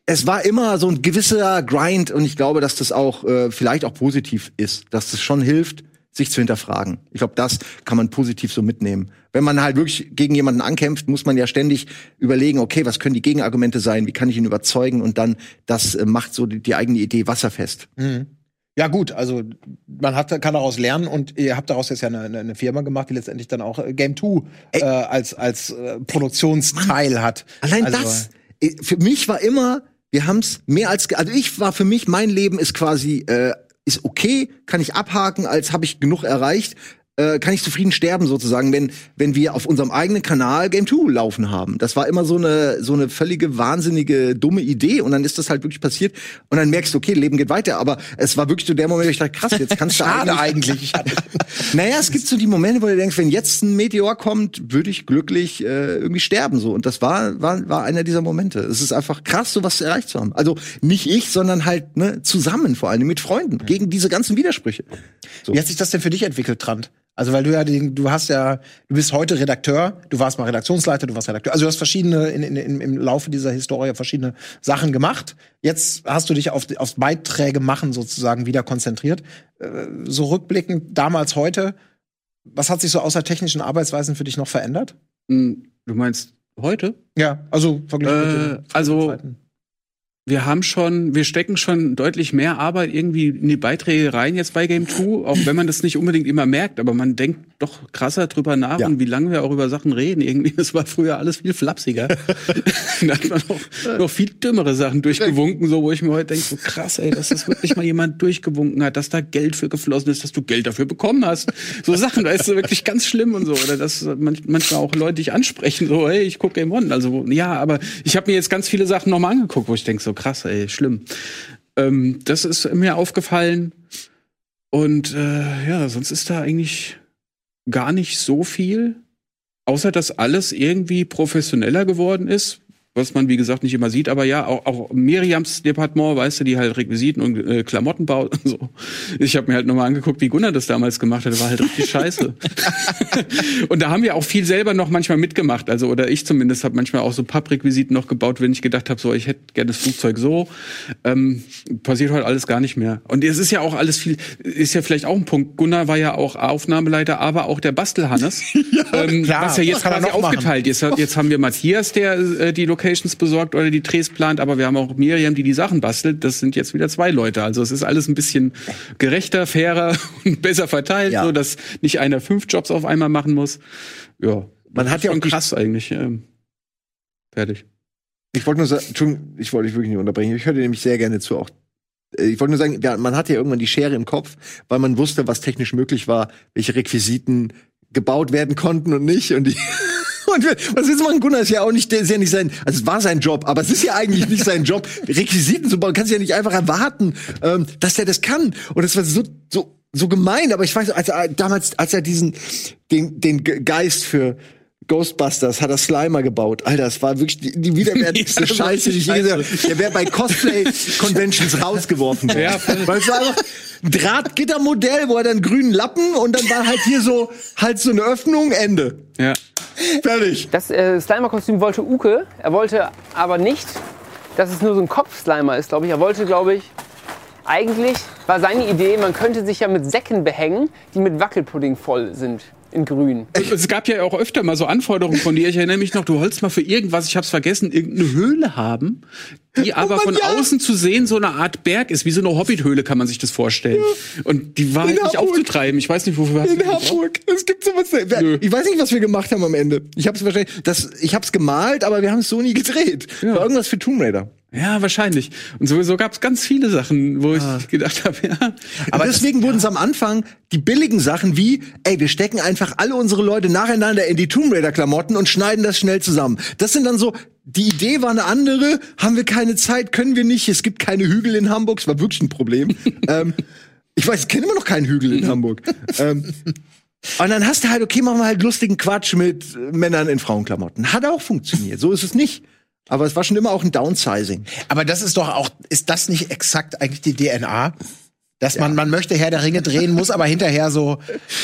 es war immer so ein gewisser Grind und ich glaube, dass das auch äh, vielleicht auch positiv ist, dass das schon hilft, sich zu hinterfragen. Ich glaube, das kann man positiv so mitnehmen. Wenn man halt wirklich gegen jemanden ankämpft, muss man ja ständig überlegen, okay, was können die Gegenargumente sein, wie kann ich ihn überzeugen und dann das äh, macht so die, die eigene Idee wasserfest. Ja, gut, also man hat, kann daraus lernen und ihr habt daraus jetzt ja eine, eine- Firma gemacht, die letztendlich dann auch äh, Game 2 äh, als, als äh, Produktionsteil hat. Allein also, das, äh, für mich war immer, wir haben's mehr als, also ich war für mich, mein Leben ist quasi, äh, ist okay, kann ich abhaken, als habe ich genug erreicht, äh, kann ich zufrieden sterben sozusagen, wenn wenn wir auf unserem eigenen Kanal Game 2 laufen haben. Das war immer so eine so eine völlige wahnsinnige dumme Idee und dann ist das halt wirklich passiert und dann merkst du, okay, Leben geht weiter, aber es war wirklich so der Moment, wo ich dachte, krass, jetzt kannst du Schade eigentlich. naja, es gibt so die Momente, wo du denkst, wenn jetzt ein Meteor kommt, würde ich glücklich äh, irgendwie sterben so und das war war war einer dieser Momente. Es ist einfach krass, sowas erreicht zu haben. Also nicht ich, sondern halt ne zusammen vor allem mit Freunden gegen diese ganzen Widersprüche. Wie hat sich das denn für dich entwickelt, Trant? Also weil du ja, den, du hast ja, du bist heute Redakteur, du warst mal Redaktionsleiter, du warst Redakteur. Also du hast verschiedene in, in, im Laufe dieser Historie verschiedene Sachen gemacht. Jetzt hast du dich auf aufs Beiträge machen sozusagen wieder konzentriert. Äh, so rückblickend damals heute, was hat sich so außer technischen Arbeitsweisen für dich noch verändert? Hm, Du meinst heute? Ja, also verglichen mit Äh, den also Zeiten. Wir haben schon, wir stecken schon deutlich mehr Arbeit irgendwie in die Beiträge rein jetzt bei Game 2, auch wenn man das nicht unbedingt immer merkt, aber man denkt doch krasser drüber nach Ja. und wie lange wir auch über Sachen reden. Irgendwie, das war früher alles viel flapsiger. da hat man auch noch viel dümmere Sachen durchgewunken, so wo ich mir heute denke, so krass, ey, dass das wirklich mal jemand durchgewunken hat, dass da Geld für geflossen ist, dass du Geld dafür bekommen hast. So Sachen, da ist wirklich ganz schlimm und so. Oder dass man, manchmal auch Leute dich ansprechen, so, hey, ich gucke Game One. Also ja, aber ich habe mir jetzt ganz viele Sachen nochmal angeguckt, wo ich denke, so krass, ey, schlimm. Ähm, das ist mir aufgefallen. Und äh, ja, sonst ist da eigentlich gar nicht so viel, außer dass alles irgendwie professioneller geworden ist, was man wie gesagt nicht immer sieht, aber ja, auch, auch Miriams Departement, weißt du, die halt Requisiten und äh, Klamotten baut und so. Ich habe mir halt nochmal angeguckt, wie Gunnar das damals gemacht hat, war halt richtig scheiße. und da haben wir auch viel selber noch manchmal mitgemacht, also oder ich zumindest habe manchmal auch so Papprequisiten noch gebaut, wenn ich gedacht habe, so ich hätte gerne das Flugzeug so. Ähm, passiert heute alles gar nicht mehr. Und es ist ja auch alles viel, ist ja vielleicht auch ein Punkt. Gunnar war ja auch Aufnahmeleiter, aber auch der Bastelhannes. ähm, klar. was ja jetzt quasi aufgeteilt ist. Jetzt haben wir Matthias, der äh, die Locations besorgt oder die Drehs plant, aber wir haben auch Miriam, die die Sachen bastelt. Das sind jetzt wieder zwei Leute. Also es ist alles ein bisschen gerechter, fairer und besser verteilt, Ja. so dass nicht einer fünf Jobs auf einmal machen muss. Ja, Man hat ja auch krass eigentlich. Ähm, fertig. Ich wollte nur sagen, ich wollte dich wirklich nicht unterbrechen. Ich höre dir nämlich sehr gerne zu auch. Äh, Ich wollte nur sagen, ja, man hatte ja irgendwann die Schere im Kopf, weil man wusste, was technisch möglich war, welche Requisiten gebaut werden konnten und nicht. Und die Und was willst du machen? Gunnar ist ja auch nicht, der ist ja nicht sein, also es war sein Job, aber es ist ja eigentlich nicht sein Job, Requisiten zu bauen. Kannst ja nicht einfach erwarten, ähm, dass er das kann. Und das war so, so, so gemein, aber ich weiß, als er damals, als er diesen, den, den Ge- Geist für Ghostbusters hat er Slimer gebaut. Alter, das war wirklich die, die widerwärtigste Ja, das Scheiße, die ich je gesehen habe. Der wäre bei Cosplay-Conventions rausgeworfen worden. Ja. Weil es war einfach ein Drahtgittermodell, wo er dann grünen Lappen und dann war halt hier so, halt so eine Öffnung, Ende. Ja. Fertig. Das äh, Slimer-Kostüm wollte Uke. Er wollte aber nicht, dass es nur so ein Kopf-Slimer ist, glaube ich. Er wollte, glaube ich, eigentlich war seine Idee, man könnte sich ja mit Säcken behängen, die mit Wackelpudding voll sind. In grün. Es gab ja auch öfter mal so Anforderungen von dir. Ich erinnere mich noch, du wolltest mal für irgendwas, ich hab's vergessen, irgendeine Höhle haben, die aber man von ja- außen zu sehen so eine Art Berg ist, wie so eine Hobbit-Höhle kann man sich das vorstellen. Und die war In halt nicht aufzutreiben. Ich weiß nicht, wofür du In? Hamburg. Es gibt sowas. Nö. Ich weiß nicht, was wir gemacht haben am Ende. Ich habe es wahrscheinlich, das, ich habe es gemalt, aber wir haben es so nie gedreht. War irgendwas für Tomb Raider. Ja, wahrscheinlich. Und sowieso gab's ganz viele Sachen, wo ich Ah. gedacht habe, ja. Aber deswegen wurden es am Anfang die billigen Sachen wie, ey, wir stecken einfach alle unsere Leute nacheinander in die Tomb Raider Klamotten und schneiden das schnell zusammen. Das sind dann so die Idee war eine andere, haben wir keine Zeit, können wir nicht, es gibt keine Hügel in Hamburg, es war wirklich ein Problem. ähm, ich weiß, ich kenne immer noch keinen Hügel in Hamburg. ähm, und dann hast du halt, okay, machen wir halt lustigen Quatsch mit Männern in Frauenklamotten. Hat auch funktioniert, so ist es nicht. Aber es war schon immer auch ein Downsizing. Aber das ist doch auch, ist das nicht exakt eigentlich die DNA? Dass man, man möchte Herr der Ringe drehen, muss aber hinterher so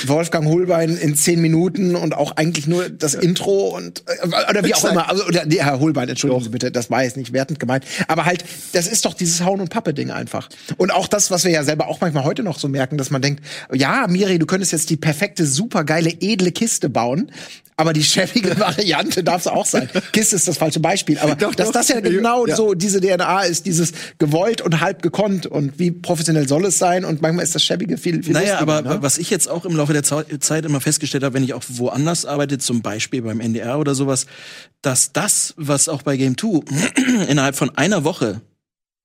Wolfgang Holbein in zehn Minuten und auch eigentlich nur das Intro und äh, oder wie auch immer. Also, oder, nee, Herr Holbein, entschuldigen Sie bitte, das war jetzt nicht wertend gemeint. Aber halt, das ist doch dieses Hauen- und Pappe-Ding einfach. Und auch das, was wir ja selber auch manchmal heute noch so merken, dass man denkt, ja, Miri, du könntest jetzt die perfekte, supergeile, edle Kiste bauen. Aber die schäbige Variante darf es auch sein. Kiste ist das falsche Beispiel. Aber Doch, dass doch. das ja genau Ja. so diese DNA ist, dieses gewollt und halb gekonnt und wie professionell soll es sein und manchmal ist das Schäbige viel, viel Naja, aber ne? was ich jetzt auch im Laufe der Zeit immer festgestellt habe, wenn ich auch woanders arbeite, zum Beispiel beim NDR oder sowas, dass das, was auch bei Game 2 innerhalb von einer Woche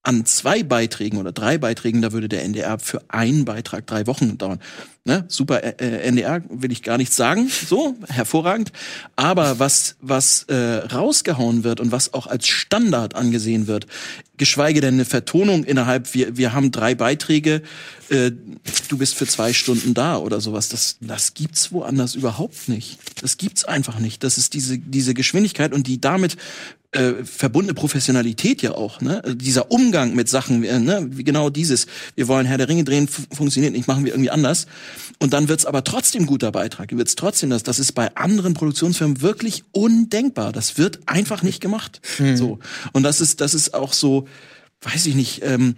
an zwei Beiträgen oder drei Beiträgen, da würde der NDR für einen Beitrag drei Wochen dauern. Ne? Super äh, äh, NDR will ich gar nichts sagen, so hervorragend. Aber was was äh, rausgehauen wird und was auch als Standard angesehen wird, geschweige denn eine Vertonung innerhalb, wir wir haben drei Beiträge, äh, du bist für zwei Stunden da oder sowas. Das das gibt's woanders überhaupt nicht. Das gibt's einfach nicht. Das ist diese diese Geschwindigkeit und die damit äh, verbundene Professionalität ja auch, ne? Also Dieser Umgang mit Sachen, äh, ne? Wie genau dieses, wir wollen Herr der Ringe drehen, fu- funktioniert nicht, machen wir irgendwie anders. Und dann wird's aber trotzdem guter Beitrag. Wird's trotzdem das. Das ist bei anderen Produktionsfirmen wirklich undenkbar. Das wird einfach nicht gemacht. So. Und das ist, das ist auch so, weiß ich nicht, ähm,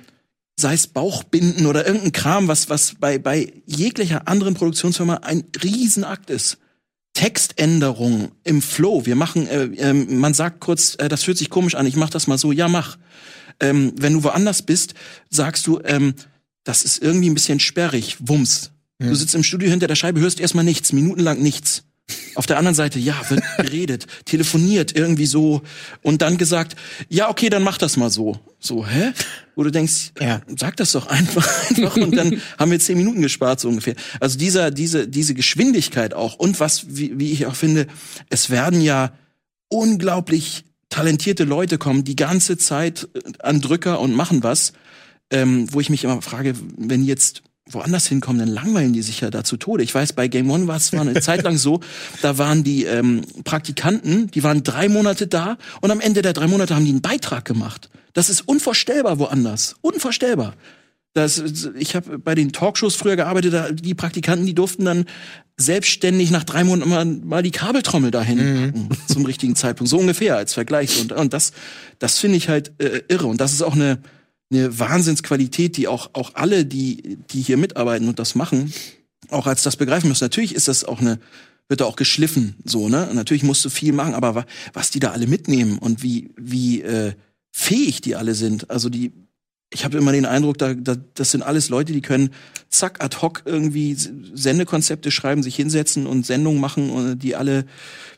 sei es Bauchbinden oder irgendein Kram, was, was bei, bei jeglicher anderen Produktionsfirma ein Riesenakt ist. Textänderung im Flow. Wir machen, äh, ähm, man sagt kurz, äh, das fühlt sich komisch an, ich mach das mal so, ja, mach. Ähm, wenn du woanders bist, sagst du, ähm, das ist irgendwie ein bisschen sperrig, Wumms. Du sitzt im Studio hinter der Scheibe, hörst erstmal nichts, minutenlang nichts. Auf der anderen Seite, ja, wird geredet, telefoniert irgendwie so und dann gesagt, ja, okay, dann mach das mal so. So, hä? Wo du denkst, Ja. sag das doch einfach, einfach und dann haben wir zehn Minuten gespart, so ungefähr. Also dieser, diese, diese Geschwindigkeit auch und was, wie, wie ich auch finde, es werden ja unglaublich talentierte Leute kommen, die ganze Zeit an Drücker und machen was, ähm, wo ich mich immer frage, wenn jetzt woanders hinkommen, dann langweilen die sich ja da zu Tode. Ich weiß, bei Game One war es war eine Zeit lang so, da waren die ähm, Praktikanten, die waren drei Monate da und am Ende der drei Monate haben die einen Beitrag gemacht. Das ist unvorstellbar woanders. Unvorstellbar. Das, ich habe bei den Talkshows früher gearbeitet, da, die Praktikanten, die durften dann selbstständig nach drei Monaten mal, mal die Kabeltrommel dahin packen, zum richtigen Zeitpunkt. So ungefähr als Vergleich. Und, und das, das finde ich halt äh, irre. Und das ist auch eine, eine Wahnsinnsqualität, die auch, auch alle, die, die hier mitarbeiten und das machen, auch als das begreifen müssen. Natürlich ist das auch eine, wird da auch geschliffen, so, ne? Natürlich musst du viel machen, aber wa was die da alle mitnehmen und wie, wie äh, fähig die alle sind. Also die, ich habe immer den Eindruck, da, da, das sind alles Leute, die können zack ad hoc irgendwie Sendekonzepte schreiben, sich hinsetzen und Sendungen machen, und die alle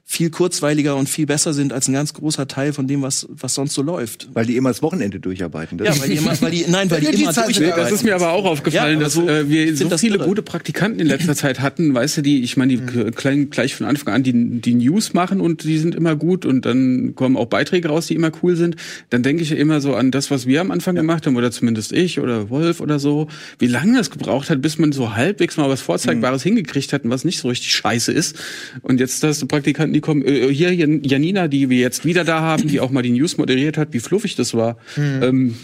viel kurzweiliger und viel besser sind als ein ganz großer Teil von dem, was, was sonst so läuft. Weil die immer das Wochenende durcharbeiten. Das Ja, ist- weil die immer, weil die, nein, weil die Ja, die immer Zeit- durcharbeiten. Das ist mir aber auch aufgefallen, Ja, dass aber so- äh, wir so viele irre. gute Praktikanten in letzter Zeit hatten, weißt du, die, ich meine, die Mhm. klein, gleich von Anfang an die, die News machen und die sind immer gut und dann kommen auch Beiträge raus, die immer cool sind. Dann denke ich ja immer so an das, was wir am Anfang gemacht haben, oder zumindest ich oder Wolf oder so, wie lange das gebraucht hat, bis man so halbwegs mal was Vorzeigbares Mhm. hingekriegt hat und was nicht so richtig scheiße ist. Und jetzt hast du Praktikanten, die kommen, äh, hier Jan- Janina, die wir jetzt wieder da haben, die auch mal die News moderiert hat, wie fluffig das war. Ähm,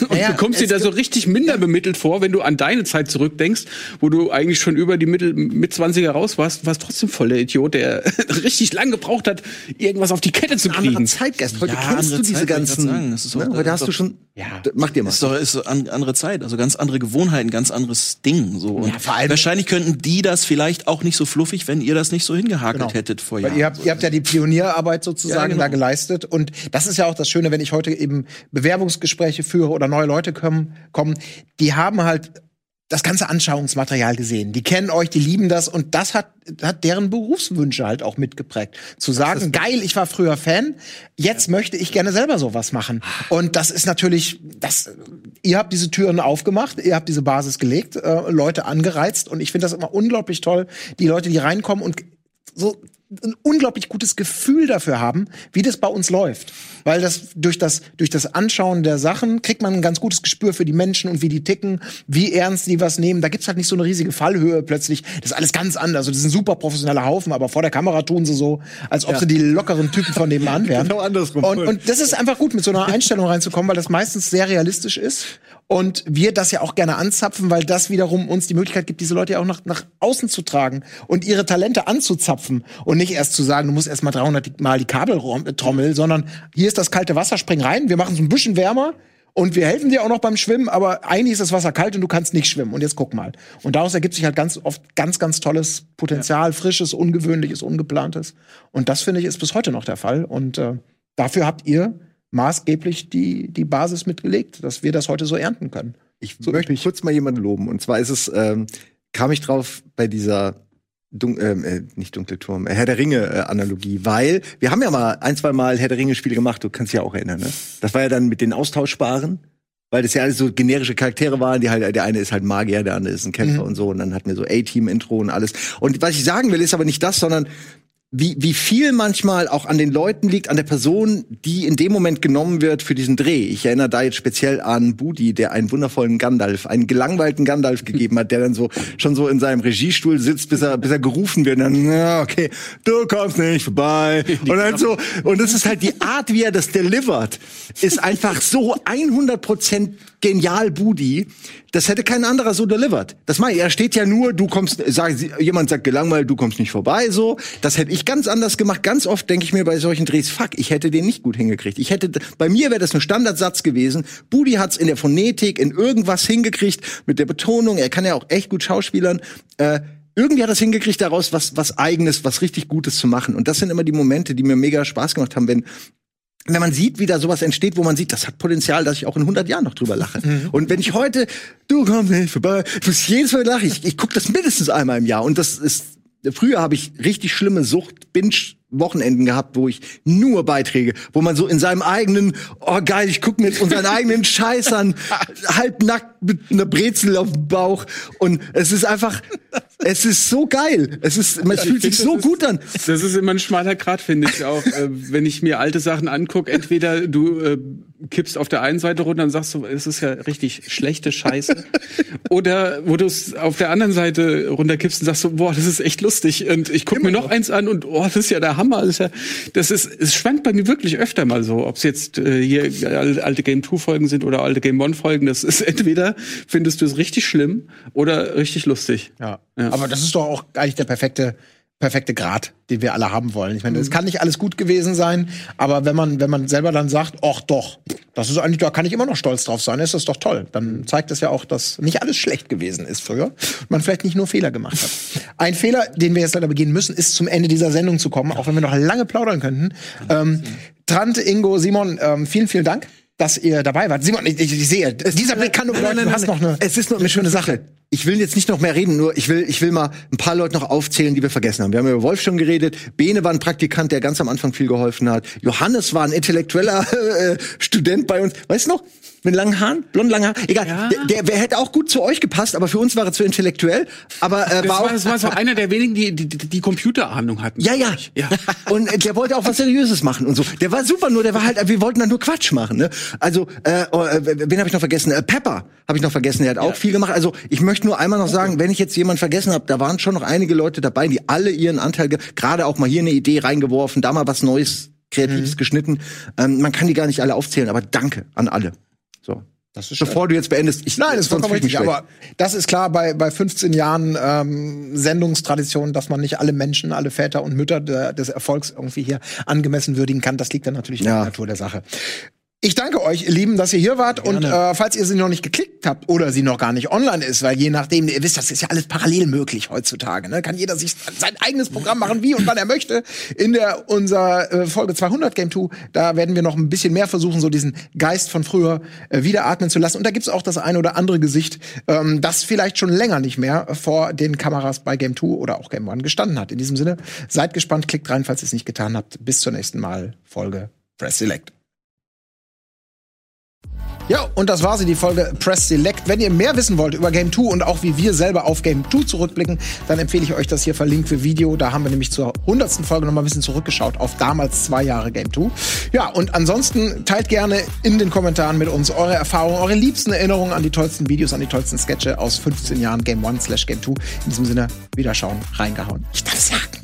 und Naja, du kommst dir da so richtig minder bemittelt vor, wenn du an deine Zeit zurückdenkst, wo du eigentlich schon über die Mittel mit 20er raus warst, warst trotzdem voll der Idiot, der richtig lang gebraucht hat, irgendwas auf die Kette zu Ein anderer kriegen. Zeitgeist. Heute Ja, kennst du andere diese Zeit, ganzen. sagen. Das ist ne? Heute hast doch- du schon. Ja. Mach dir mal. Ist doch ist so an, andere Zeit, also ganz andere Gewohnheiten, ganz anderes Ding. So. Und vor allem- wahrscheinlich könnten die das vielleicht auch nicht so fluffig, wenn ihr das nicht so hingehakelt Genau. hättet vor Weil Jahren. ihr habt, ihr habt ja die Pionierarbeit sozusagen Ja, genau. da geleistet. Und das ist ja auch das Schöne, wenn ich heute eben Bewerbungsgespräche führe oder neue Leute kommen, kommen die haben halt das ganze Anschauungsmaterial gesehen. Die kennen euch, die lieben das und das hat, hat deren Berufswünsche halt auch mitgeprägt. Zu sagen, geil, ich war früher Fan, jetzt möchte ich gerne selber sowas machen. Und das ist natürlich, das, ihr habt diese Türen aufgemacht, ihr habt diese Basis gelegt, äh, Leute angereizt und ich finde das immer unglaublich toll, die Leute, die reinkommen und so ein unglaublich gutes Gefühl dafür haben, wie das bei uns läuft. Weil das durch das, durch das Anschauen der Sachen kriegt man ein ganz gutes Gespür für die Menschen und wie die ticken, wie ernst die was nehmen. Da gibt's halt nicht so eine riesige Fallhöhe plötzlich. Das ist alles ganz anders. Also, das ist ein super professioneller Haufen, aber vor der Kamera tun sie so, als ob Ja. sie die lockeren Typen von nebenan wären. Genau andersrum. Und, und das ist einfach gut, mit so einer Einstellung reinzukommen, weil das meistens sehr realistisch ist. Und wir das ja auch gerne anzapfen, weil das wiederum uns die Möglichkeit gibt, diese Leute ja auch nach, nach außen zu tragen und ihre Talente anzuzapfen und nicht erst zu sagen, du musst erst mal 300 Mal die Kabeltrommel, sondern hier ist das kalte Wasser, spring rein, wir machen es ein bisschen wärmer und wir helfen dir auch noch beim Schwimmen, aber eigentlich ist das Wasser kalt und du kannst nicht schwimmen. Und jetzt guck mal. Und daraus ergibt sich halt ganz oft ganz, ganz tolles Potenzial, frisches, ungewöhnliches, ungeplantes. Und das finde ich ist bis heute noch der Fall. Und äh, dafür habt ihr maßgeblich die, die Basis mitgelegt, dass wir das heute so ernten können. Ich möchte kurz mal jemanden loben. Und zwar ist es, ähm, kam ich drauf bei dieser Dun ähm, äh, nicht dunkle Turm, äh, Herr der Ringe äh, Analogie, weil wir haben ja mal ein, zwei Mal Herr der Ringe Spiele gemacht, du kannst dich ja auch erinnern, ne? Das war ja dann mit den Austauschbaren, weil das ja alles so generische Charaktere waren, die halt der eine ist halt Magier, der andere ist ein Kämpfer Mhm. und so und dann hatten wir so A-Team Intro und alles. Und was ich sagen will, ist aber nicht das, sondern wie, wie viel manchmal auch an den Leuten liegt, an der Person, die in dem Moment genommen wird für diesen Dreh. Ich erinnere da jetzt speziell an Budi, der einen wundervollen Gandalf, einen gelangweilten Gandalf gegeben hat, der dann so schon so in seinem Regiestuhl sitzt, bis er, bis er gerufen wird. Und dann, ja, okay, du kommst nicht vorbei. Und dann so, und das ist halt die Art, wie er das delivert, ist einfach so 100% genial Budi. Das hätte kein anderer so delivered. Das meine ich, er steht ja nur, du kommst, sag, jemand sagt gelangweilt, du kommst nicht vorbei, so. Das hätte ich ganz anders gemacht. Ganz oft denke ich mir bei solchen Drehs, fuck, ich hätte den nicht gut hingekriegt. Ich hätte, bei mir wäre das ein Standardsatz gewesen. Budi hat's in der Phonetik, in irgendwas hingekriegt, mit der Betonung. Er kann ja auch echt gut schauspielern. Äh, irgendwie hat er es hingekriegt, daraus was, was eigenes, was richtig Gutes zu machen. Und das sind immer die Momente, die mir mega Spaß gemacht haben, wenn, wenn man sieht, wie da sowas entsteht, wo man sieht, das hat Potenzial, dass ich auch in 100 Jahren noch drüber lache. Und wenn ich heute, du kommst nicht vorbei, ich muss jedes Mal lachen. Ich, ich gucke das mindestens einmal im Jahr. Und das ist, früher habe ich richtig schlimme Sucht, Binge, Wochenenden gehabt, wo ich nur Beiträge, wo man so in seinem eigenen, oh geil, ich gucke mir jetzt unseren eigenen Scheiß an, halb nackt mit einer Brezel auf dem Bauch und es ist einfach, es ist so geil. Es ist, es fühlt sich so gut an. Das ist immer ein schmaler Grad, finde ich auch. äh, wenn ich mir alte Sachen angucke, entweder du äh, kippst auf der einen Seite runter und sagst so, es ist ja richtig schlechte Scheiße. Oder wo du es auf der anderen Seite runterkippst und sagst so, boah, das ist echt lustig. Und ich gucke mir noch eins an und oh, das ist ja der Hammer. Das ist, ja, das ist es schwankt bei mir wirklich öfter mal so. Ob es jetzt äh, hier al- alte Game 2 Folgen sind oder alte Game 1 Folgen, das ist entweder findest du es richtig schlimm oder richtig lustig. Ja. Aber das ist doch auch eigentlich der perfekte perfekte Grad, den wir alle haben wollen. Ich meine, es kann nicht alles gut gewesen sein, aber wenn man wenn man selber dann sagt, ach doch, das ist eigentlich, da kann ich immer noch stolz drauf sein, ist das doch toll. Dann zeigt das ja auch, dass nicht alles schlecht gewesen ist früher. Man vielleicht nicht nur Fehler gemacht hat. Ein Fehler, den wir jetzt leider begehen müssen, ist zum Ende dieser Sendung zu kommen, auch wenn wir noch lange plaudern könnten. Ähm, Trant, Ingo, Simon, ähm, vielen, vielen Dank, dass ihr dabei wart. Simon, ich, ich, ich sehe, dieser Blick kann nur bedeuten, du hast noch eine, es ist nur eine schöne Sache. Ich will jetzt nicht noch mehr reden, nur ich will, ich will mal ein paar Leute noch aufzählen, die wir vergessen haben. Wir haben über Wolf schon geredet. Bene war ein Praktikant, der ganz am Anfang viel geholfen hat. Johannes war ein intellektueller äh, Student bei uns. Weißt du noch? Mit langen Haaren? Blond langen Haaren? Egal. Der, der, der hätte auch gut zu euch gepasst, aber für uns war er zu intellektuell. Aber äh, Das war, war, auch, das war so einer der wenigen, die die, die Computerahnung hatten. Ja, ja. ja. Und äh, der wollte auch was Seriöses machen und so. Der war super, nur der war halt, wir wollten dann nur Quatsch machen. Ne? Also, äh, oh, äh, wen habe ich noch vergessen? Äh, Pepper habe ich noch vergessen, der hat auch viel gemacht. Also, ich möchte nur einmal noch sagen, wenn ich jetzt jemanden vergessen habe, da waren schon noch einige Leute dabei, die alle ihren Anteil, ge- gerade auch mal hier eine Idee reingeworfen, da mal was Neues, Kreatives geschnitten. Ähm, man kann die gar nicht alle aufzählen, aber danke an alle. So. Das ist Bevor du jetzt beendest, ich Nein, das ist vollkommen richtig. Aber das ist klar bei, bei 15 Jahren ähm, Sendungstradition, dass man nicht alle Menschen, alle Väter und Mütter der, des Erfolgs irgendwie hier angemessen würdigen kann. Das liegt dann natürlich in Ja. der Natur der Sache. Ich danke euch, ihr Lieben, dass ihr hier wart. Und äh, falls ihr sie noch nicht geklickt habt oder sie noch gar nicht online ist, weil je nachdem, ihr wisst, das ist ja alles parallel möglich heutzutage. Ne? Kann jeder sich sein eigenes Programm machen, wie und wann er möchte. In der unserer äh, Folge 200 Game 2, da werden wir noch ein bisschen mehr versuchen, so diesen Geist von früher äh, wieder atmen zu lassen. Und da gibt's auch das eine oder andere Gesicht, ähm, das vielleicht schon länger nicht mehr vor den Kameras bei Game 2 oder auch Game 1 gestanden hat. In diesem Sinne, seid gespannt, klickt rein, falls ihr es nicht getan habt. Bis zur nächsten Mal, Folge Press Select. Ja, und das war sie, die Folge Press Select. Wenn ihr mehr wissen wollt über Game 2 und auch wie wir selber auf Game 2 zurückblicken, dann empfehle ich euch das hier verlinkte Video. Da haben wir nämlich zur 100. Folge noch mal ein bisschen zurückgeschaut auf damals zwei Jahre Game 2. Ja, und ansonsten teilt gerne in den Kommentaren mit uns eure Erfahrungen, eure liebsten Erinnerungen an die tollsten Videos, an die tollsten Sketche aus 15 Jahren Game 1 slash Game 2. In diesem Sinne, wieder schauen, reingehauen. Ich darf sagen.